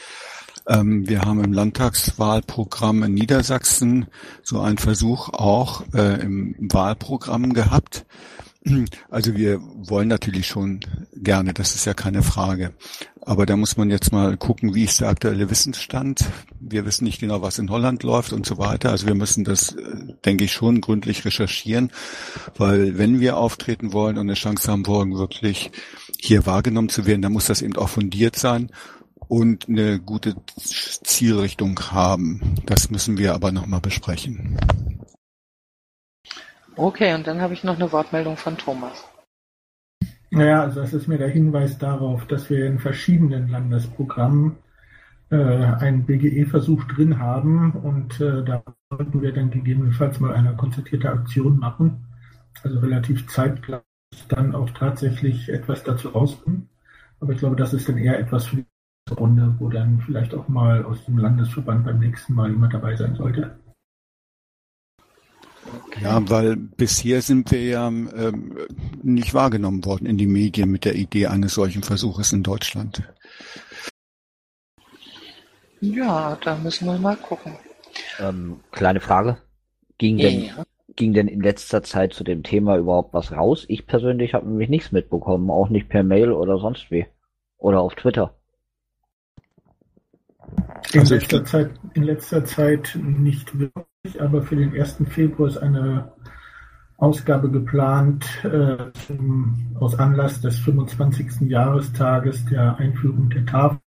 Ähm, wir haben im Landtagswahlprogramm in Niedersachsen so einen Versuch auch äh, im Wahlprogramm gehabt. (clears throat) Also wir wollen natürlich schon gerne, das ist ja keine Frage. Aber da muss man jetzt mal gucken, wie ist der aktuelle Wissensstand. Wir wissen nicht genau, was in Holland läuft und so weiter. Also wir müssen das, äh, denke ich, schon gründlich recherchieren, weil wenn wir auftreten wollen und eine Chance haben wollen, wirklich hier wahrgenommen zu werden, dann muss das eben auch fundiert sein und eine gute Zielrichtung haben. Das müssen wir aber nochmal besprechen. Okay, und dann habe ich noch eine Wortmeldung von Thomas. Naja, also das ist mir der Hinweis darauf, dass wir in verschiedenen Landesprogrammen äh, einen BGE-Versuch drin haben und äh, da sollten wir dann gegebenenfalls mal eine konzertierte Aktion machen, also relativ zeitgleich dann auch tatsächlich etwas dazu rauskommen. Aber ich glaube, das ist dann eher etwas für die Runde, wo dann vielleicht auch mal aus dem Landesverband beim nächsten Mal jemand dabei sein sollte. Ja, weil bisher sind wir ja ähm, nicht wahrgenommen worden in die Medien mit der Idee eines solchen Versuches in Deutschland. Ja, da müssen wir mal gucken. Ähm, kleine Frage. Ging denn, Ja. ging denn in letzter Zeit zu dem Thema überhaupt was raus? Ich persönlich habe nämlich nichts mitbekommen, auch nicht per Mail oder sonst wie. Oder auf Twitter. In, Also ich letzter Zeit, in letzter Zeit nicht wirklich, aber für den 1. Februar ist eine Ausgabe geplant äh, zum, aus Anlass des 25. Jahrestages der Einführung der Tafel,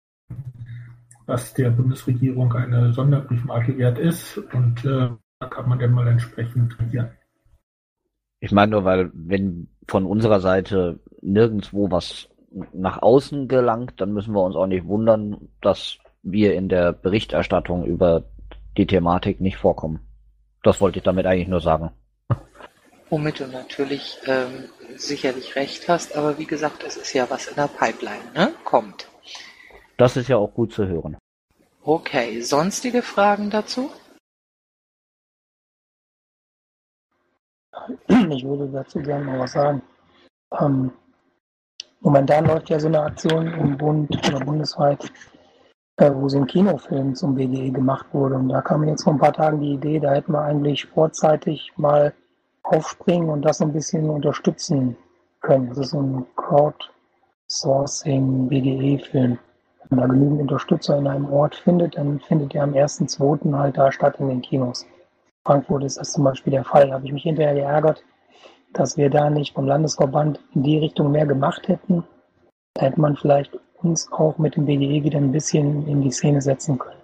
was der Bundesregierung eine Sonderbriefmarke wert ist. Und äh, da kann man dann mal entsprechend reagieren. Ich meine nur, weil wenn von unserer Seite nirgendwo was nach außen gelangt, dann müssen wir uns auch nicht wundern, dass wir in der Berichterstattung über die Thematik nicht vorkommen. Das wollte ich damit eigentlich nur sagen. Womit du natürlich ähm, sicherlich recht hast, aber wie gesagt, es ist ja was in der Pipeline, ne? Kommt. Das ist ja auch gut zu hören. Okay, sonstige Fragen dazu? Ich würde dazu gerne mal was sagen. Ähm, momentan läuft ja so eine Aktion im Bund oder bundesweit äh, wo so ein Kinofilm zum BGE gemacht wurde. Und da kam jetzt vor ein paar Tagen die Idee, da hätten wir eigentlich vorzeitig mal aufspringen und das ein bisschen unterstützen können. Das ist so ein Crowdsourcing BGE-Film. Wenn man da genügend Unterstützer in einem Ort findet, dann findet er am 1.2. halt da statt in den Kinos. Frankfurt ist das zum Beispiel der Fall. Da habe ich mich hinterher geärgert, dass wir da nicht vom Landesverband in die Richtung mehr gemacht hätten. Da hätte man vielleicht uns auch mit dem BGE wieder ein bisschen in die Szene setzen können.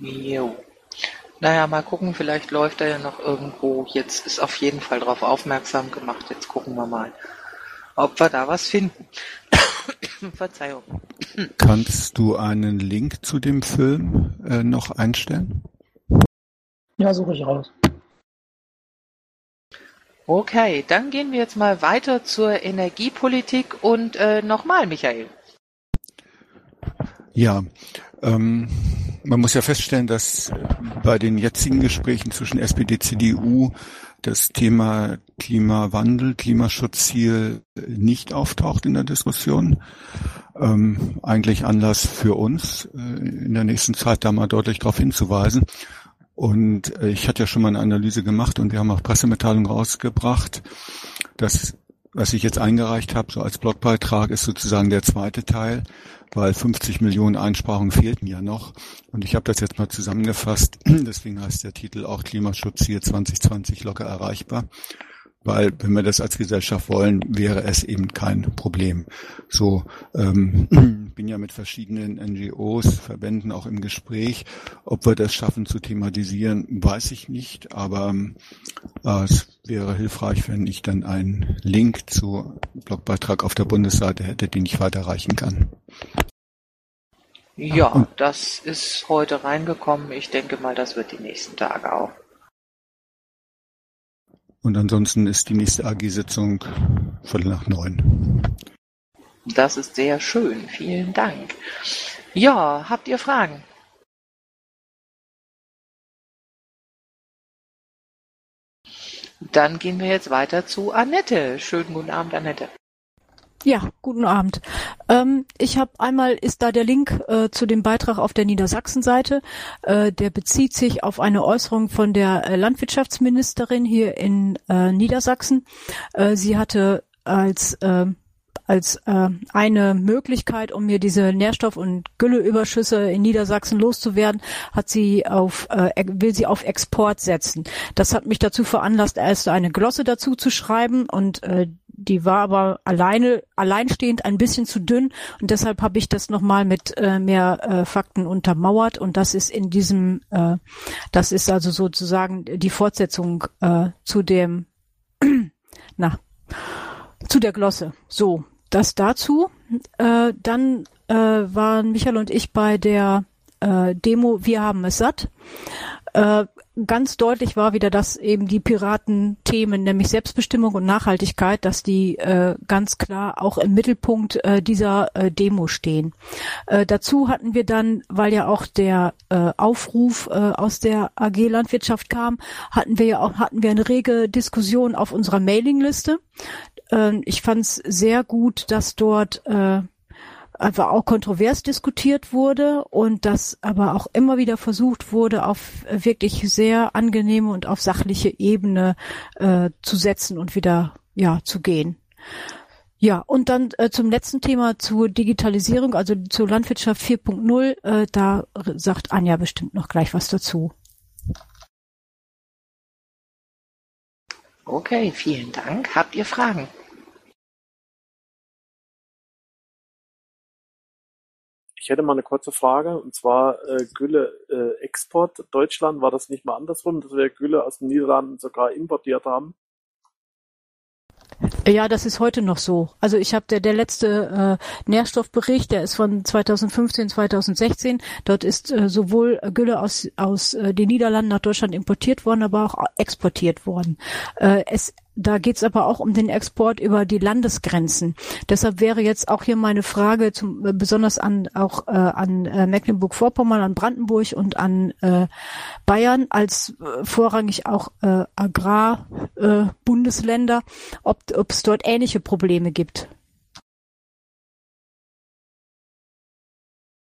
Jo. Naja, mal gucken, vielleicht läuft er ja noch irgendwo. Jetzt ist auf jeden Fall darauf aufmerksam gemacht. Jetzt gucken wir mal, ob wir da was finden. (coughs) Verzeihung. Kannst du einen Link zu dem Film äh, noch einstellen? Ja, suche ich raus. Okay, dann gehen wir jetzt mal weiter zur Energiepolitik und äh, nochmal, Michael. Ja, ähm, man muss ja feststellen, dass bei den jetzigen Gesprächen zwischen SPD, CDU das Thema Klimawandel, Klimaschutzziel nicht auftaucht in der Diskussion. Ähm, eigentlich Anlass für uns, äh, in der nächsten Zeit da mal deutlich darauf hinzuweisen. Und äh, ich hatte ja schon mal eine Analyse gemacht und wir haben auch Pressemitteilung rausgebracht. Das, was ich jetzt eingereicht habe, so als Blogbeitrag, ist sozusagen der zweite Teil, weil 50 Millionen Einsparungen fehlten ja noch. Und ich habe das jetzt mal zusammengefasst. (clears throat) Deswegen heißt der Titel auch Klimaschutz hier 2020 locker erreichbar weil wenn wir das als Gesellschaft wollen, wäre es eben kein Problem. So ähm, (clears throat) bin ja mit verschiedenen NGOs, Verbänden auch im Gespräch. Ob wir das schaffen zu thematisieren, weiß ich nicht, aber äh, es wäre hilfreich, wenn ich dann einen Link zu Blogbeitrag auf der Bundesseite hätte, den ich weiterreichen kann. Ja, das ist heute reingekommen. Ich denke mal, das wird die nächsten Tage auch. Und ansonsten ist die nächste AG-Sitzung Viertel nach neun. Das ist sehr schön. Vielen Dank. Ja, habt ihr Fragen? Dann gehen wir jetzt weiter zu Annette. Schönen guten Abend, Annette. Ja, guten Abend. Ähm, ich habe einmal ist da der Link äh, zu dem Beitrag auf der Niedersachsen-Seite. Äh, der bezieht sich auf eine Äußerung von der äh, Landwirtschaftsministerin hier in äh, Niedersachsen. Äh, sie hatte als äh, als äh, eine Möglichkeit, um mir diese Nährstoff- und Gülleüberschüsse in Niedersachsen loszuwerden, hat sie auf äh, will sie auf Export setzen. Das hat mich dazu veranlasst, erst eine Glosse dazu zu schreiben und äh, die war aber alleine, alleinstehend ein bisschen zu dünn und deshalb habe ich das nochmal mit äh, mehr äh, Fakten untermauert und das ist in diesem, äh, das ist also sozusagen die Fortsetzung äh, zu dem, (clears throat) na, zu der Glosse. So, das dazu. Äh, dann äh, waren Michael und ich bei der äh, Demo Wir haben es satt. Äh, ganz deutlich war wieder, dass eben die Piratenthemen, nämlich Selbstbestimmung und Nachhaltigkeit, dass die äh, ganz klar auch im Mittelpunkt äh, dieser äh, Demo stehen. Äh, dazu hatten wir dann, weil ja auch der äh, Aufruf äh, aus der AG Landwirtschaft kam, hatten wir ja auch hatten wir eine rege Diskussion auf unserer Mailingliste. Äh, ich fand es sehr gut, dass dort äh, einfach auch kontrovers diskutiert wurde und das aber auch immer wieder versucht wurde, auf wirklich sehr angenehme und auf sachliche Ebene äh, zu setzen und wieder ja zu gehen. Ja, und dann äh, zum letzten Thema zur Digitalisierung, also zur Landwirtschaft 4.0, äh, da sagt Anja bestimmt noch gleich was dazu. Okay, vielen Dank. Habt ihr Fragen? Ich hätte mal eine kurze Frage, und zwar äh, Gülle äh, Export Deutschland, war das nicht mal andersrum, dass wir Gülle aus den Niederlanden sogar importiert haben? Ja, das ist heute noch so. Also ich habe der, der letzte äh, Nährstoffbericht, der ist von 2015, 2016. Dort ist äh, sowohl Gülle aus, aus äh, den Niederlanden nach Deutschland importiert worden, aber auch exportiert worden. Äh, es da geht's aber auch um den Export über die Landesgrenzen. Deshalb wäre jetzt auch hier meine Frage zum, äh, besonders an auch äh, an äh, Mecklenburg-Vorpommern, an Brandenburg und an äh, Bayern als äh, vorrangig auch äh, Agrarbundesländer, äh, ob es dort ähnliche Probleme gibt.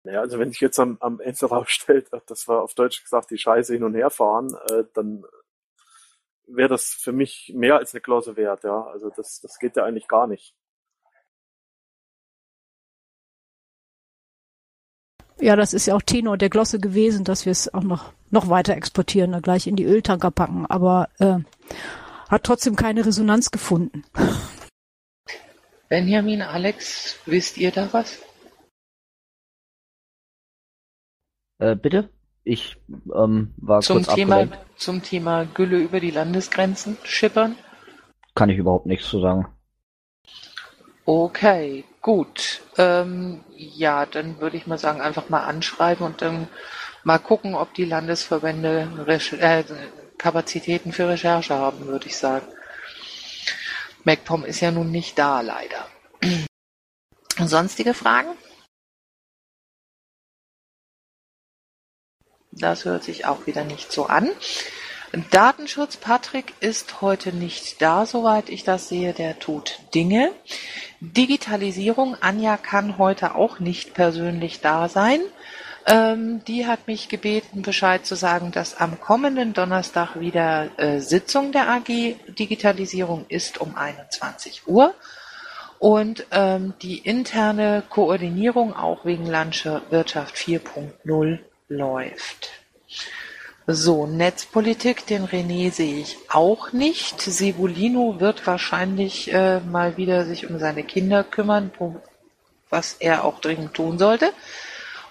Naja, also wenn sich jetzt am, am Ende (laughs) rausstellt, dass wir auf Deutsch gesagt die Scheiße hin und her fahren, äh, dann wäre das für mich mehr als eine Klasse wert, ja. Also das, das geht ja eigentlich gar nicht. Ja, das ist ja auch Tenor der Glosse gewesen, dass wir es auch noch, noch weiter exportieren, dann gleich in die Öltanker packen, aber äh, hat trotzdem keine Resonanz gefunden. Benjamin, Alex, wisst ihr da was? Äh, bitte? Ich ähm, war Zum kurz Thema, abgelenkt. zum Thema Gülle über die Landesgrenzen schippern? Kann ich überhaupt nichts zu sagen. Okay, gut. Ähm, ja, dann würde ich mal sagen, einfach mal anschreiben und dann mal gucken, ob die Landesverbände Recher äh, Kapazitäten für Recherche haben, würde ich sagen. MacPom ist ja nun nicht da, leider. (clears throat) Sonstige Fragen? Das hört sich auch wieder nicht so an. Datenschutz, Patrick ist heute nicht da, soweit ich das sehe. Der tut Dinge. Digitalisierung, Anja kann heute auch nicht persönlich da sein. Ähm, die hat mich gebeten, Bescheid zu sagen, dass am kommenden Donnerstag wieder äh, Sitzung der AG Digitalisierung ist um 21 Uhr. Und ähm, die interne Koordinierung auch wegen Landwirtschaft 4.0 läuft. So, Netzpolitik, den René sehe ich auch nicht. Sebulino wird wahrscheinlich äh, mal wieder sich um seine Kinder kümmern, was er auch dringend tun sollte.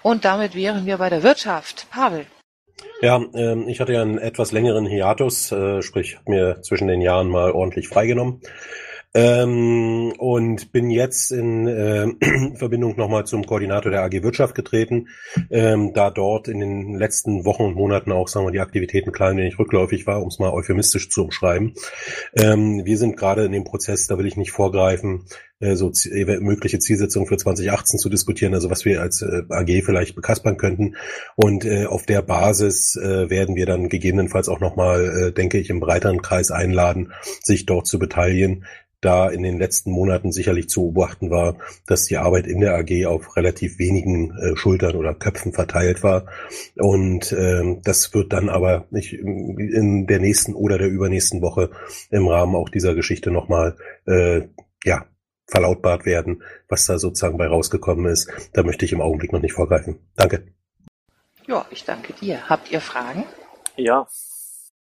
Und damit wären wir bei der Wirtschaft. Pavel. Ja, ähm, ich hatte ja einen etwas längeren Hiatus, äh, sprich, mir zwischen den Jahren mal ordentlich freigenommen. Ähm, und bin jetzt in äh, (clears throat) Verbindung nochmal zum Koordinator der AG Wirtschaft getreten, ähm, da dort in den letzten Wochen und Monaten auch, sagen wir, die Aktivitäten klein wenig rückläufig war, um es mal euphemistisch zu umschreiben. Ähm, wir sind gerade in dem Prozess, da will ich nicht vorgreifen, äh, so ev- mögliche Zielsetzungen für 2018 zu diskutieren, also was wir als äh, AG vielleicht bekaspern könnten. Und äh, auf der Basis äh, werden wir dann gegebenenfalls auch nochmal, äh, denke ich, im breiteren Kreis einladen, sich dort zu beteiligen da in den letzten Monaten sicherlich zu beobachten war, dass die Arbeit in der AG auf relativ wenigen äh, Schultern oder Köpfen verteilt war. Und ähm, das wird dann aber nicht in der nächsten oder der übernächsten Woche im Rahmen auch dieser Geschichte nochmal äh, ja, verlautbart werden, was da sozusagen bei rausgekommen ist. Da möchte ich im Augenblick noch nicht vorgreifen. Danke. Ja, ich danke dir. Habt ihr Fragen? Ja.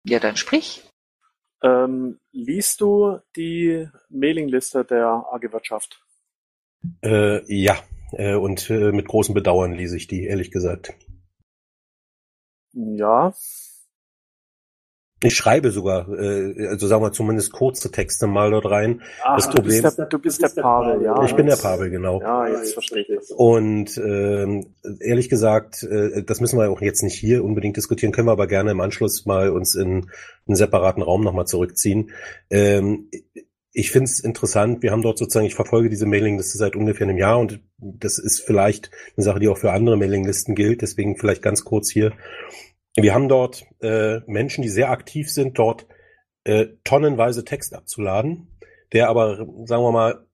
Ja, dann sprich. Ähm, liest du die Mailingliste der AG Wirtschaft? Äh, ja, äh, und äh, mit großem Bedauern lese ich die, ehrlich gesagt. Ja. Ich schreibe sogar, äh, also sagen wir zumindest kurze Texte mal dort rein. Ach, das du Problem bist der, du bist der Pavel, ja. Ich bin der Pavel, genau. Ja, jetzt verstehe ich das. Und ähm, ehrlich gesagt, äh, das müssen wir auch jetzt nicht hier unbedingt diskutieren, können wir aber gerne im Anschluss mal uns in einen separaten Raum nochmal zurückziehen. Ähm, ich finde es interessant, wir haben dort sozusagen, ich verfolge diese Mailingliste seit ungefähr einem Jahr und das ist vielleicht eine Sache, die auch für andere Mailinglisten gilt, deswegen vielleicht ganz kurz hier. Wir haben dort äh, Menschen, die sehr aktiv sind, dort äh, tonnenweise Text abzuladen, der aber, sagen wir mal,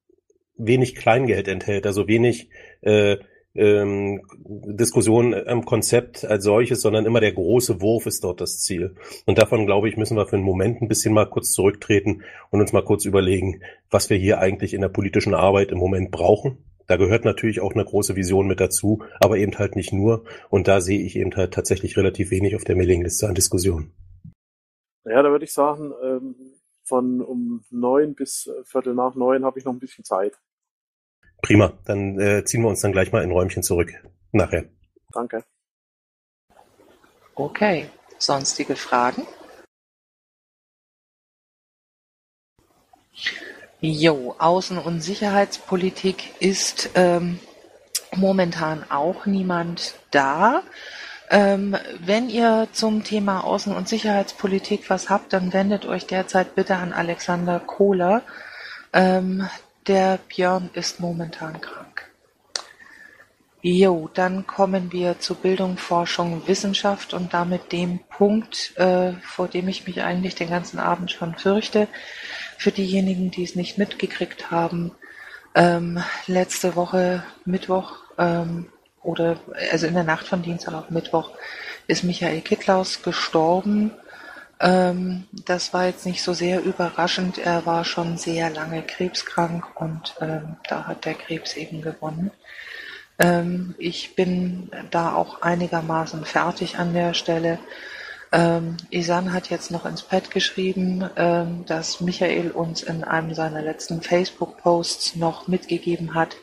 wenig Kleingeld enthält, also wenig äh, ähm, Diskussion am Konzept als solches, sondern immer der große Wurf ist dort das Ziel. Und davon, glaube ich, müssen wir für einen Moment ein bisschen mal kurz zurücktreten und uns mal kurz überlegen, was wir hier eigentlich in der politischen Arbeit im Moment brauchen. Da gehört natürlich auch eine große Vision mit dazu, aber eben halt nicht nur. Und da sehe ich eben halt tatsächlich relativ wenig auf der Mailingliste an Diskussionen. Ja, da würde ich sagen, ähm, von um neun bis äh, Viertel nach neun habe ich noch ein bisschen Zeit. Prima, dann äh, ziehen wir uns dann gleich mal in Räumchen zurück. Nachher. Danke. Okay. Sonstige Fragen? Jo, Außen- und Sicherheitspolitik ist ähm, momentan auch niemand da. Ähm, wenn ihr zum Thema Außen- und Sicherheitspolitik was habt, dann wendet euch derzeit bitte an Alexander Kohler. Ähm, der Björn ist momentan krank. Jo, dann kommen wir zu Bildung, Forschung, Wissenschaft und damit dem Punkt, äh, vor dem ich mich eigentlich den ganzen Abend schon fürchte. Für diejenigen, die es nicht mitgekriegt haben, ähm, letzte Woche Mittwoch ähm, oder also in der Nacht von Dienstag auf Mittwoch ist Michael Kittlaus gestorben. Ähm, das war jetzt nicht so sehr überraschend. Er war schon sehr lange krebskrank und ähm, da hat der Krebs eben gewonnen. Ähm, ich bin da auch einigermaßen fertig an der Stelle. Ähm, Isan hat jetzt noch ins Pad geschrieben, ähm, dass Michael uns in einem seiner letzten Facebook-Posts noch mitgegeben hat,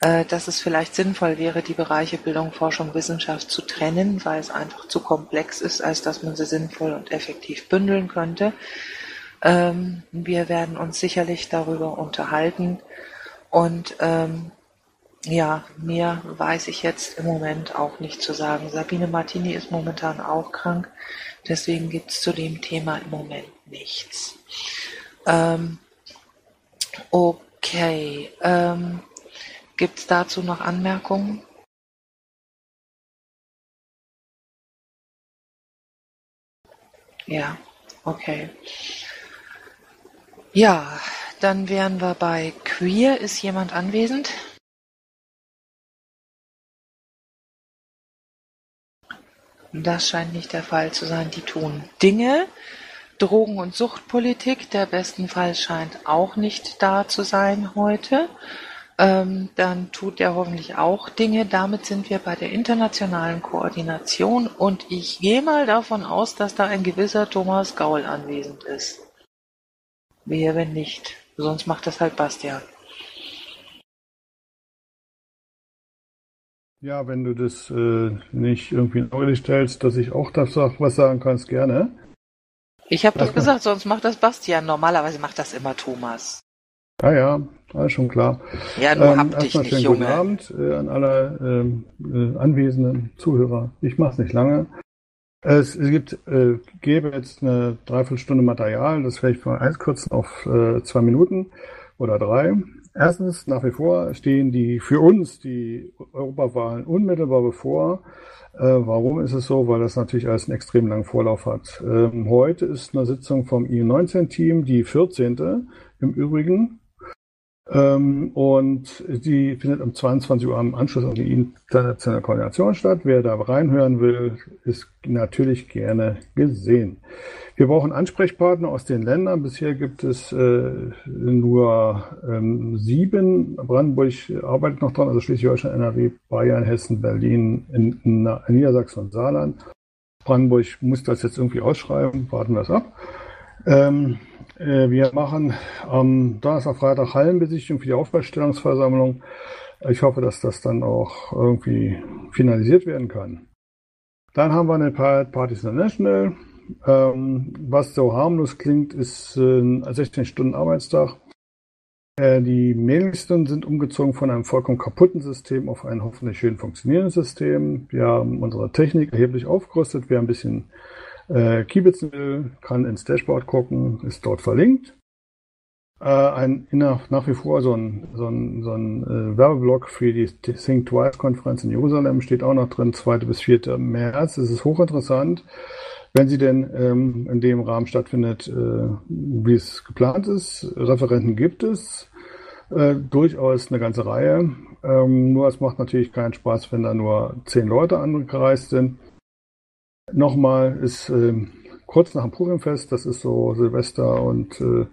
äh, dass es vielleicht sinnvoll wäre, die Bereiche Bildung, Forschung, Wissenschaft zu trennen, weil es einfach zu komplex ist, als dass man sie sinnvoll und effektiv bündeln könnte. Ähm, wir werden uns sicherlich darüber unterhalten und ähm, ja, mehr weiß ich jetzt im Moment auch nicht zu sagen. Sabine Martini ist momentan auch krank, deswegen gibt es zu dem Thema im Moment nichts. Ähm, okay, ähm, gibt es dazu noch Anmerkungen? Ja, okay. Ja, dann wären wir bei Queer. Ist jemand anwesend? Das scheint nicht der Fall zu sein. Die tun Dinge. Drogen- und Suchtpolitik, der bestenfalls scheint auch nicht da zu sein heute. Ähm, dann tut er hoffentlich auch Dinge. Damit sind wir bei der internationalen Koordination und ich gehe mal davon aus, dass da ein gewisser Thomas Gaul anwesend ist. Wehe, wenn nicht. Sonst macht das halt Bastian. Ja, wenn du das äh, nicht irgendwie in Auge stellst, dass ich auch das was sagen kannst, gerne. Ich habe doch gesagt, sonst macht das Bastian. Normalerweise macht das immer Thomas. Ja, ja, alles schon klar. Ja, nur ähm, hab dich erstmal nicht, schönen Junge. guten Abend äh, an alle ähm, äh, anwesenden Zuhörer. Ich mache es nicht lange. Es, es gibt, äh, gäbe jetzt eine Dreiviertelstunde Material, das werde ich mal einkürzen auf äh, zwei Minuten oder drei. Erstens, nach wie vor stehen die für uns die Europawahlen unmittelbar bevor. Äh, warum ist es so? Weil das natürlich alles einen extrem langen Vorlauf hat. Ähm, heute ist eine Sitzung vom I19-Team, die 14. im Übrigen. Ähm, und die findet um 22 Uhr am Anschluss an die internationale Koordination statt. Wer da reinhören will, ist natürlich gerne gesehen. Wir brauchen Ansprechpartner aus den Ländern. Bisher gibt es äh, nur ähm, sieben. Brandenburg arbeitet noch dran, also Schleswig-Holstein, NRW, Bayern, Hessen, Berlin, in, in, in Niedersachsen und Saarland. Brandenburg muss das jetzt irgendwie ausschreiben. Warten wir es ab. Ähm, äh, wir machen am Donnerstag, Freitag Hallenbesichtigung für die Aufbaustellungsversammlung. Ich hoffe, dass das dann auch irgendwie finalisiert werden kann. Dann haben wir eine Parties International. Ähm, was so harmlos klingt, ist äh, ein 16 Stunden Arbeitstag. Äh, die Mailinglisten sind umgezogen von einem vollkommen kaputten System auf ein hoffentlich schön funktionierendes System. Wir haben unsere Technik erheblich aufgerüstet. Wer ein bisschen äh, kiebitzen kann ins Dashboard gucken, ist dort verlinkt. Äh, ein, nach, nach wie vor so ein, so ein, so ein äh, Werbeblock für die Think Twice-Konferenz in Jerusalem steht auch noch drin, 2. bis 4. März. Es ist hochinteressant, wenn sie denn ähm, in dem Rahmen stattfindet, äh, wie es geplant ist. Referenten gibt es, äh, durchaus eine ganze Reihe. Ähm, nur es macht natürlich keinen Spaß, wenn da nur zehn Leute angereist sind. Nochmal ist ähm, kurz nach dem Purimfest, das ist so Silvester und äh,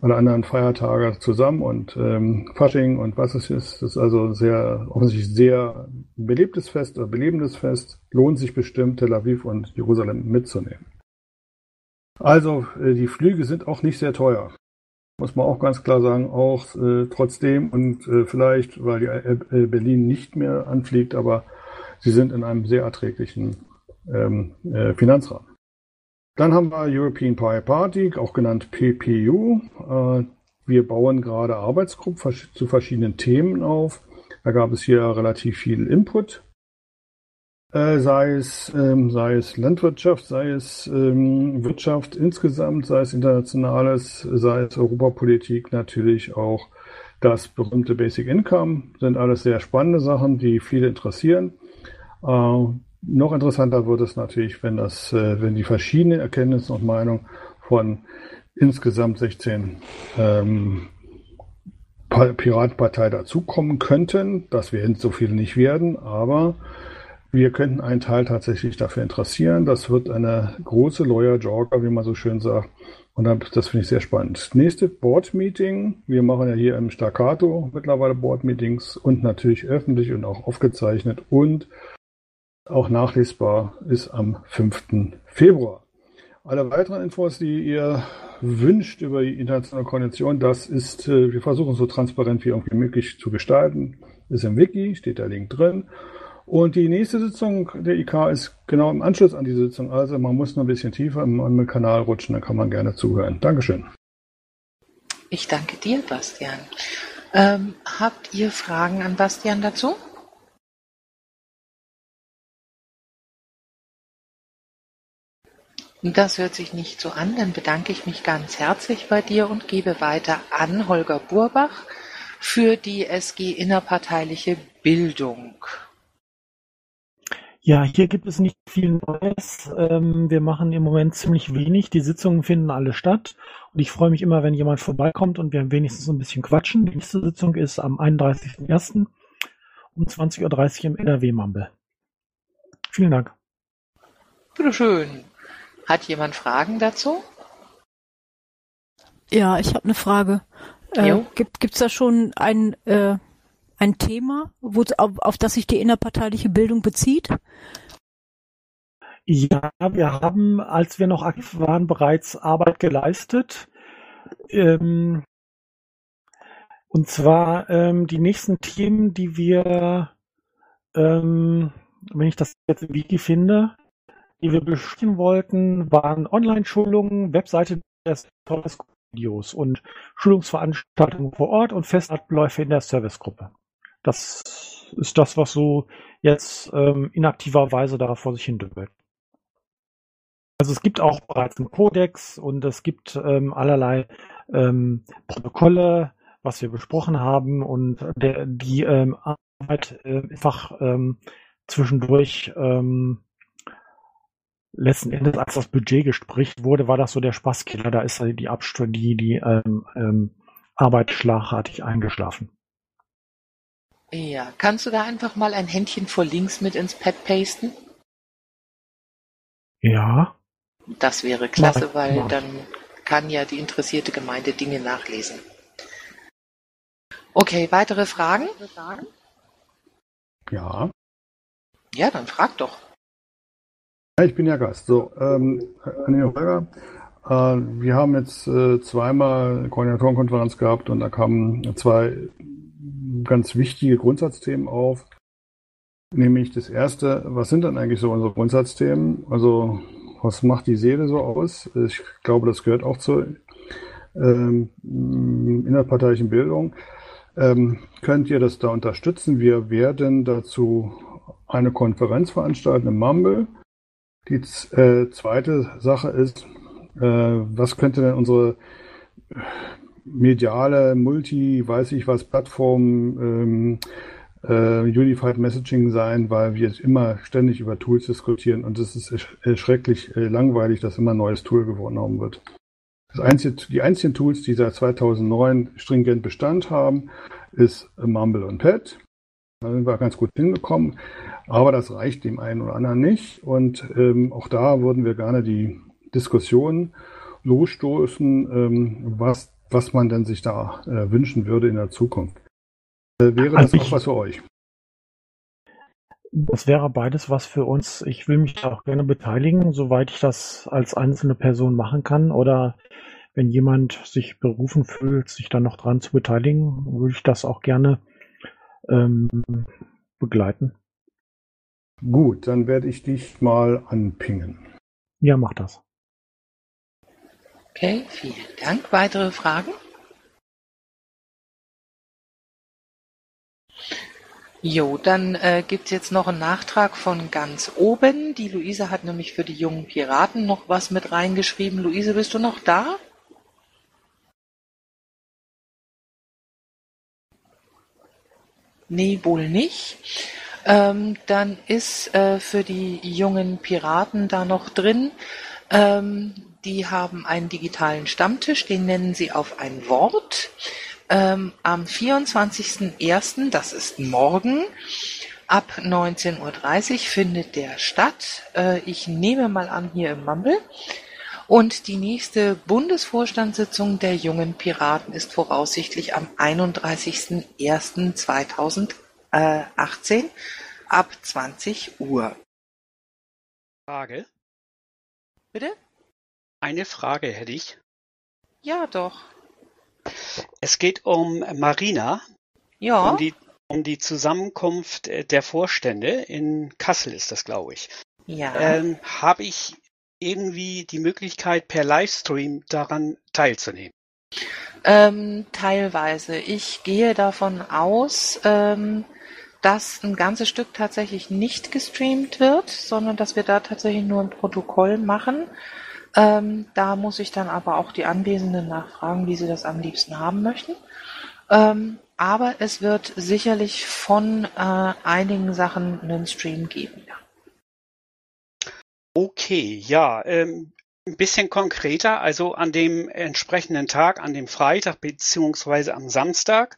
alle anderen Feiertage zusammen und ähm, Fasching und was es ist. Das ist also sehr, offensichtlich sehr belebtes Fest oder belebendes Fest. Lohnt sich bestimmt, Tel Aviv und Jerusalem mitzunehmen. Also, äh, die Flüge sind auch nicht sehr teuer. Muss man auch ganz klar sagen, auch äh, trotzdem und äh, vielleicht, weil die Berlin nicht mehr anfliegt, aber sie sind in einem sehr erträglichen ähm, äh, Finanzrahmen. Dann haben wir European Pie Party, auch genannt PPU. Äh, wir bauen gerade Arbeitsgruppen zu verschiedenen Themen auf. Da gab es hier relativ viel Input. Äh, sei es, ähm, sei es Landwirtschaft, sei es ähm, Wirtschaft insgesamt, sei es Internationales, sei es Europapolitik, natürlich auch das berühmte Basic Income, sind alles sehr spannende Sachen, die viele interessieren. Äh, noch interessanter wird es natürlich, wenn das, äh, wenn die verschiedenen Erkenntnisse und Meinungen von insgesamt 16 ähm, Piratenpartei dazukommen könnten. Das werden so viele nicht werden, aber wir könnten einen Teil tatsächlich dafür interessieren. Das wird eine große Lawyer Jogger, wie man so schön sagt. Und das finde ich sehr spannend. Nächste Board-Meeting. Wir machen ja hier im Staccato mittlerweile Board-Meetings und natürlich öffentlich und auch aufgezeichnet und auch nachlesbar ist am 5. Februar. Alle weiteren Infos, die ihr wünscht über die internationale Koordination, das ist, äh, wir versuchen so transparent wie irgendwie möglich zu gestalten. Ist im Wiki, steht der Link drin. Und die nächste Sitzung der IK ist genau im Anschluss an die Sitzung. Also man muss nur ein bisschen tiefer im, im Kanal rutschen, dann kann man gerne zuhören. Dankeschön. Ich danke dir, Bastian. Ähm, habt ihr Fragen an Bastian dazu? Das hört sich nicht so an, dann bedanke ich mich ganz herzlich bei dir und gebe weiter an Holger Burbach für die SG Innerparteiliche Bildung. Ja, hier gibt es nicht viel Neues. Ähm, wir machen im Moment ziemlich wenig. Die Sitzungen finden alle statt. Und ich freue mich immer, wenn jemand vorbeikommt und wir wenigstens ein bisschen quatschen. Die nächste Sitzung ist am 31.01. um 20.30 Uhr im NRW-Mumble. Vielen Dank. Bitteschön. Hat jemand Fragen dazu? Ja, ich habe eine Frage. Äh, gibt es da schon ein, äh, ein Thema, wo, auf, auf das sich die innerparteiliche Bildung bezieht? Ja, wir haben, als wir noch aktiv waren, bereits Arbeit geleistet. Ähm, und zwar ähm, die nächsten Themen, die wir, ähm, wenn ich das jetzt im Wiki finde, die wir besprechen wollten, waren Online-Schulungen, Webseite des Videos und Schulungsveranstaltungen vor Ort und Festabläufe in der Servicegruppe. Das ist das, was so jetzt ähm, inaktiverweise da vor sich hin dümpelt. Also es gibt auch bereits einen Kodex und es gibt ähm, allerlei ähm, Protokolle, was wir besprochen haben und der, die ähm, Arbeit äh, einfach ähm, zwischendurch ähm, letzten Endes, als das Budget gespricht wurde, war das so der Spaßkiller. Da ist die Abstunde, die, die ähm, ähm, Arbeit schlagartig eingeschlafen. Ja, kannst du da einfach mal ein Händchen vor links mit ins Pad pasten? Ja. Das wäre klasse, Mach, weil mach. dann kann ja die interessierte Gemeinde Dinge nachlesen. Okay, weitere Fragen? Ja. Ja, dann frag doch. Ich bin ja Gast. So, ähm, den Holger. Äh, wir haben jetzt äh, zweimal Koordinatorenkonferenz gehabt und da kamen zwei ganz wichtige Grundsatzthemen auf. Nämlich das erste, was sind denn eigentlich so unsere Grundsatzthemen? Also, was macht die Seele so aus? Ich glaube, das gehört auch zur ähm, innerparteilichen Bildung. Ähm, könnt ihr das da unterstützen? Wir werden dazu eine Konferenz veranstalten im Mumble. Die äh, zweite Sache ist, äh, was könnte denn unsere mediale, multi, weiß ich was, Plattform ähm, äh, Unified Messaging sein, weil wir jetzt immer ständig über Tools diskutieren und es ist schrecklich äh, langweilig, dass immer ein neues Tool genommen wird. Einzige, die einzigen Tools, die seit 2009 stringent Bestand haben, ist Mumble und Pad. Da sind wir ganz gut hingekommen, aber das reicht dem einen oder anderen nicht. Und ähm, auch da würden wir gerne die Diskussion losstoßen, ähm, was, was man denn sich da äh, wünschen würde in der Zukunft. Äh, wäre das Also auch ich- was für euch? Das wäre beides was für uns. Ich will mich da auch gerne beteiligen, soweit ich das als einzelne Person machen kann. Oder wenn jemand sich berufen fühlt, sich da noch dran zu beteiligen, würde ich das auch gerne ähm, begleiten. Gut, dann werde ich dich mal anpingen. Ja, mach das. Okay, vielen Dank. Weitere Fragen? Jo, dann äh, gibt's jetzt noch einen Nachtrag von ganz oben. Die Luise hat nämlich für die jungen Piraten noch was mit reingeschrieben. Luise, bist du noch da? Nee, wohl nicht. Ähm, dann ist äh, für die jungen Piraten da noch drin. Ähm, die haben einen digitalen Stammtisch, den nennen sie auf ein Wort. Ähm, am 24.01., das ist morgen, ab 19.30 Uhr findet der statt. Äh, ich nehme mal an hier im Mumble. Und die nächste Bundesvorstandssitzung der Jungen Piraten ist voraussichtlich am 31.01.2018 ab 20 Uhr. Frage. Bitte? Eine Frage hätte ich. Ja, doch. Es geht um Marina. Ja. Um die, um die Zusammenkunft äh, der Vorstände. In Kassel ist das, glaube ich. Ja. Ähm, Habe ich irgendwie die Möglichkeit, per Livestream daran teilzunehmen? Ähm, teilweise. Ich gehe davon aus, ähm, dass ein ganzes Stück tatsächlich nicht gestreamt wird, sondern dass wir da tatsächlich nur ein Protokoll machen. Ähm, da muss ich dann aber auch die Anwesenden nachfragen, wie sie das am liebsten haben möchten. Ähm, aber es wird sicherlich von äh, einigen Sachen einen Stream geben. Okay, ja, ähm, ein bisschen konkreter, also an dem entsprechenden Tag, an dem Freitag beziehungsweise am Samstag.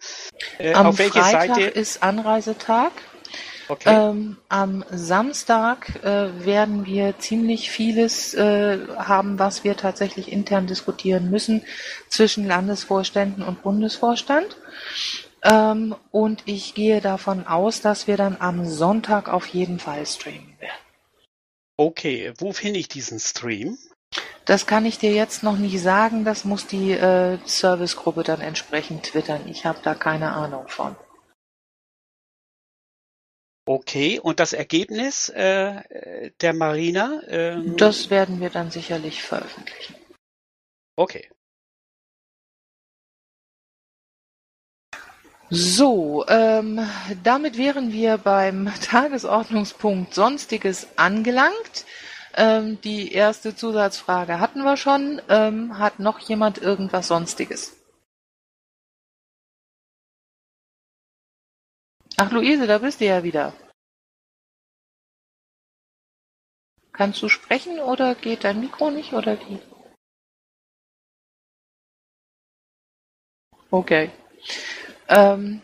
Äh, Am auf welche Freitag Seite? ist Anreisetag. Okay. Ähm, am Samstag äh, werden wir ziemlich vieles äh, haben, was wir tatsächlich intern diskutieren müssen zwischen Landesvorständen und Bundesvorstand. Ähm, und ich gehe davon aus, dass wir dann am Sonntag auf jeden Fall streamen werden. Okay, wo finde ich diesen Stream? Das kann ich dir jetzt noch nicht sagen. Das muss die äh, Servicegruppe dann entsprechend twittern. Ich habe da keine Ahnung von. Okay, und das Ergebnis äh, der Marina? Ähm, Das werden wir dann sicherlich veröffentlichen. Okay. So, ähm, damit wären wir beim (laughs) Tagesordnungspunkt Sonstiges angelangt. Ähm, die erste Zusatzfrage hatten wir schon. Ähm, hat noch jemand irgendwas Sonstiges? Ach, Luise, da bist du ja wieder. Kannst du sprechen oder geht dein Mikro nicht oder wie? Okay. Ähm,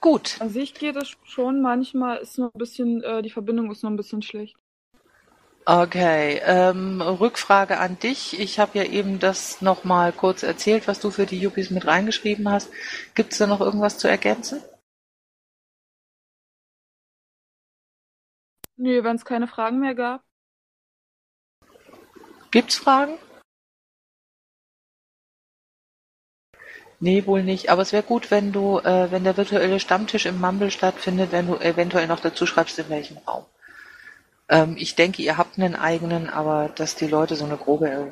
gut. Also ich gehe das schon manchmal, ist noch ein bisschen, äh, die Verbindung ist noch ein bisschen schlecht. Okay, ähm, Rückfrage an dich. Ich habe ja eben das nochmal kurz erzählt, was du für die Yuppies mit reingeschrieben hast. Gibt es da noch irgendwas zu ergänzen? Nö, wenn es keine Fragen mehr gab. Gibt's Fragen? Nee, wohl nicht. Aber es wäre gut, wenn du, äh, wenn der virtuelle Stammtisch im Mumble stattfindet, wenn du eventuell noch dazu schreibst, in welchem Raum. Ähm, ich denke, ihr habt einen eigenen, aber dass die Leute so eine grobe äh,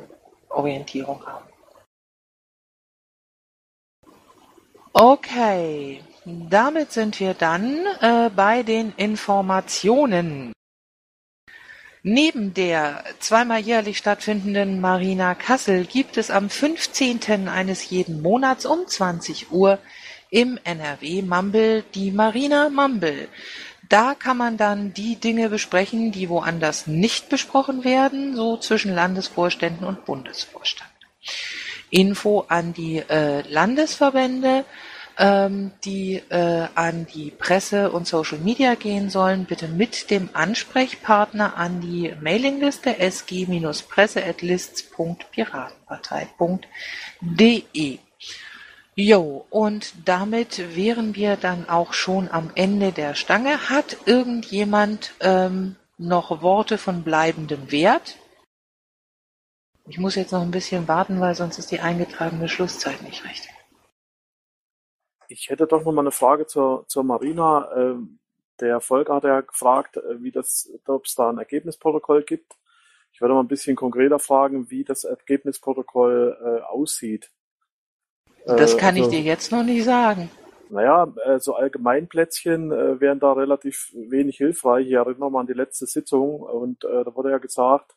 Orientierung haben. Okay, damit sind wir dann äh, bei den Informationen. Neben der zweimal jährlich stattfindenden Marina Kassel gibt es am 15. eines jeden Monats um 20 Uhr im NRW Mumble die Marina Mumble. Da kann man dann die Dinge besprechen, die woanders nicht besprochen werden, so zwischen Landesvorständen und Bundesvorstand. Info an die äh, Landesverbände, ähm, die äh, an die Presse und Social Media gehen sollen, bitte mit dem Ansprechpartner an die Mailingliste sg-presse.lists.piratenpartei.de. Jo, und damit wären wir dann auch schon am Ende der Stange. Hat irgendjemand ähm, noch Worte von bleibendem Wert? Ich muss jetzt noch ein bisschen warten, weil sonst ist die eingetragene Schlusszeit nicht richtig. Ich hätte doch noch mal eine Frage zur, zur Marina. Ähm, der Volker hat ja gefragt, äh, wie das, ob es da ein Ergebnisprotokoll gibt. Ich würde mal ein bisschen konkreter fragen, wie das Ergebnisprotokoll äh, aussieht. Das Äh, kann ich also- dir jetzt noch nicht sagen. Naja, äh, so Allgemeinplätzchen äh, wären da relativ wenig hilfreich. Ich erinnere mal an die letzte Sitzung und da wurde ja gesagt,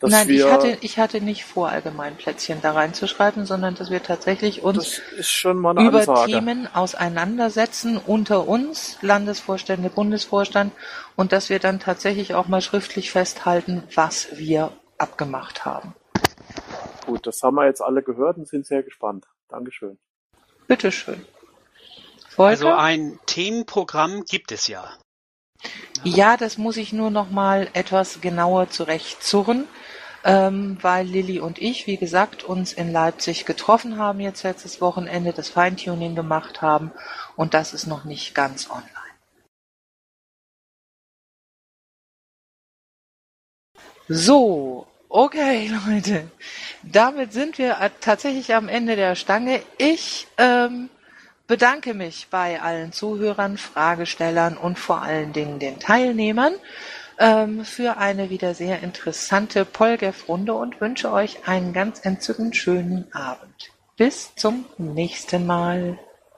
dass Nein, wir ich hatte, ich hatte nicht vor, Allgemeinplätzchen da reinzuschreiben, sondern dass wir tatsächlich uns über Ansage. Themen auseinandersetzen unter uns, Landesvorstände, Bundesvorstand, und dass wir dann tatsächlich auch mal schriftlich festhalten, was wir abgemacht haben. Gut, das haben wir jetzt alle gehört und sind sehr gespannt. Dankeschön. Bitteschön. Also Volker? ein Themenprogramm gibt es ja. Ja, das muss ich nur noch mal etwas genauer zurechtzurren, ähm, weil Lilly und ich, wie gesagt, uns in Leipzig getroffen haben jetzt letztes Wochenende, das Feintuning gemacht haben und das ist noch nicht ganz online. So, okay, (laughs) Leute. Damit sind wir tatsächlich am Ende der Stange. Ich ähm, bedanke mich bei allen Zuhörern, Fragestellern und vor allen Dingen den Teilnehmern ähm, für eine wieder sehr interessante Polgef-Runde und wünsche euch einen ganz entzückend schönen Abend. Bis zum nächsten Mal.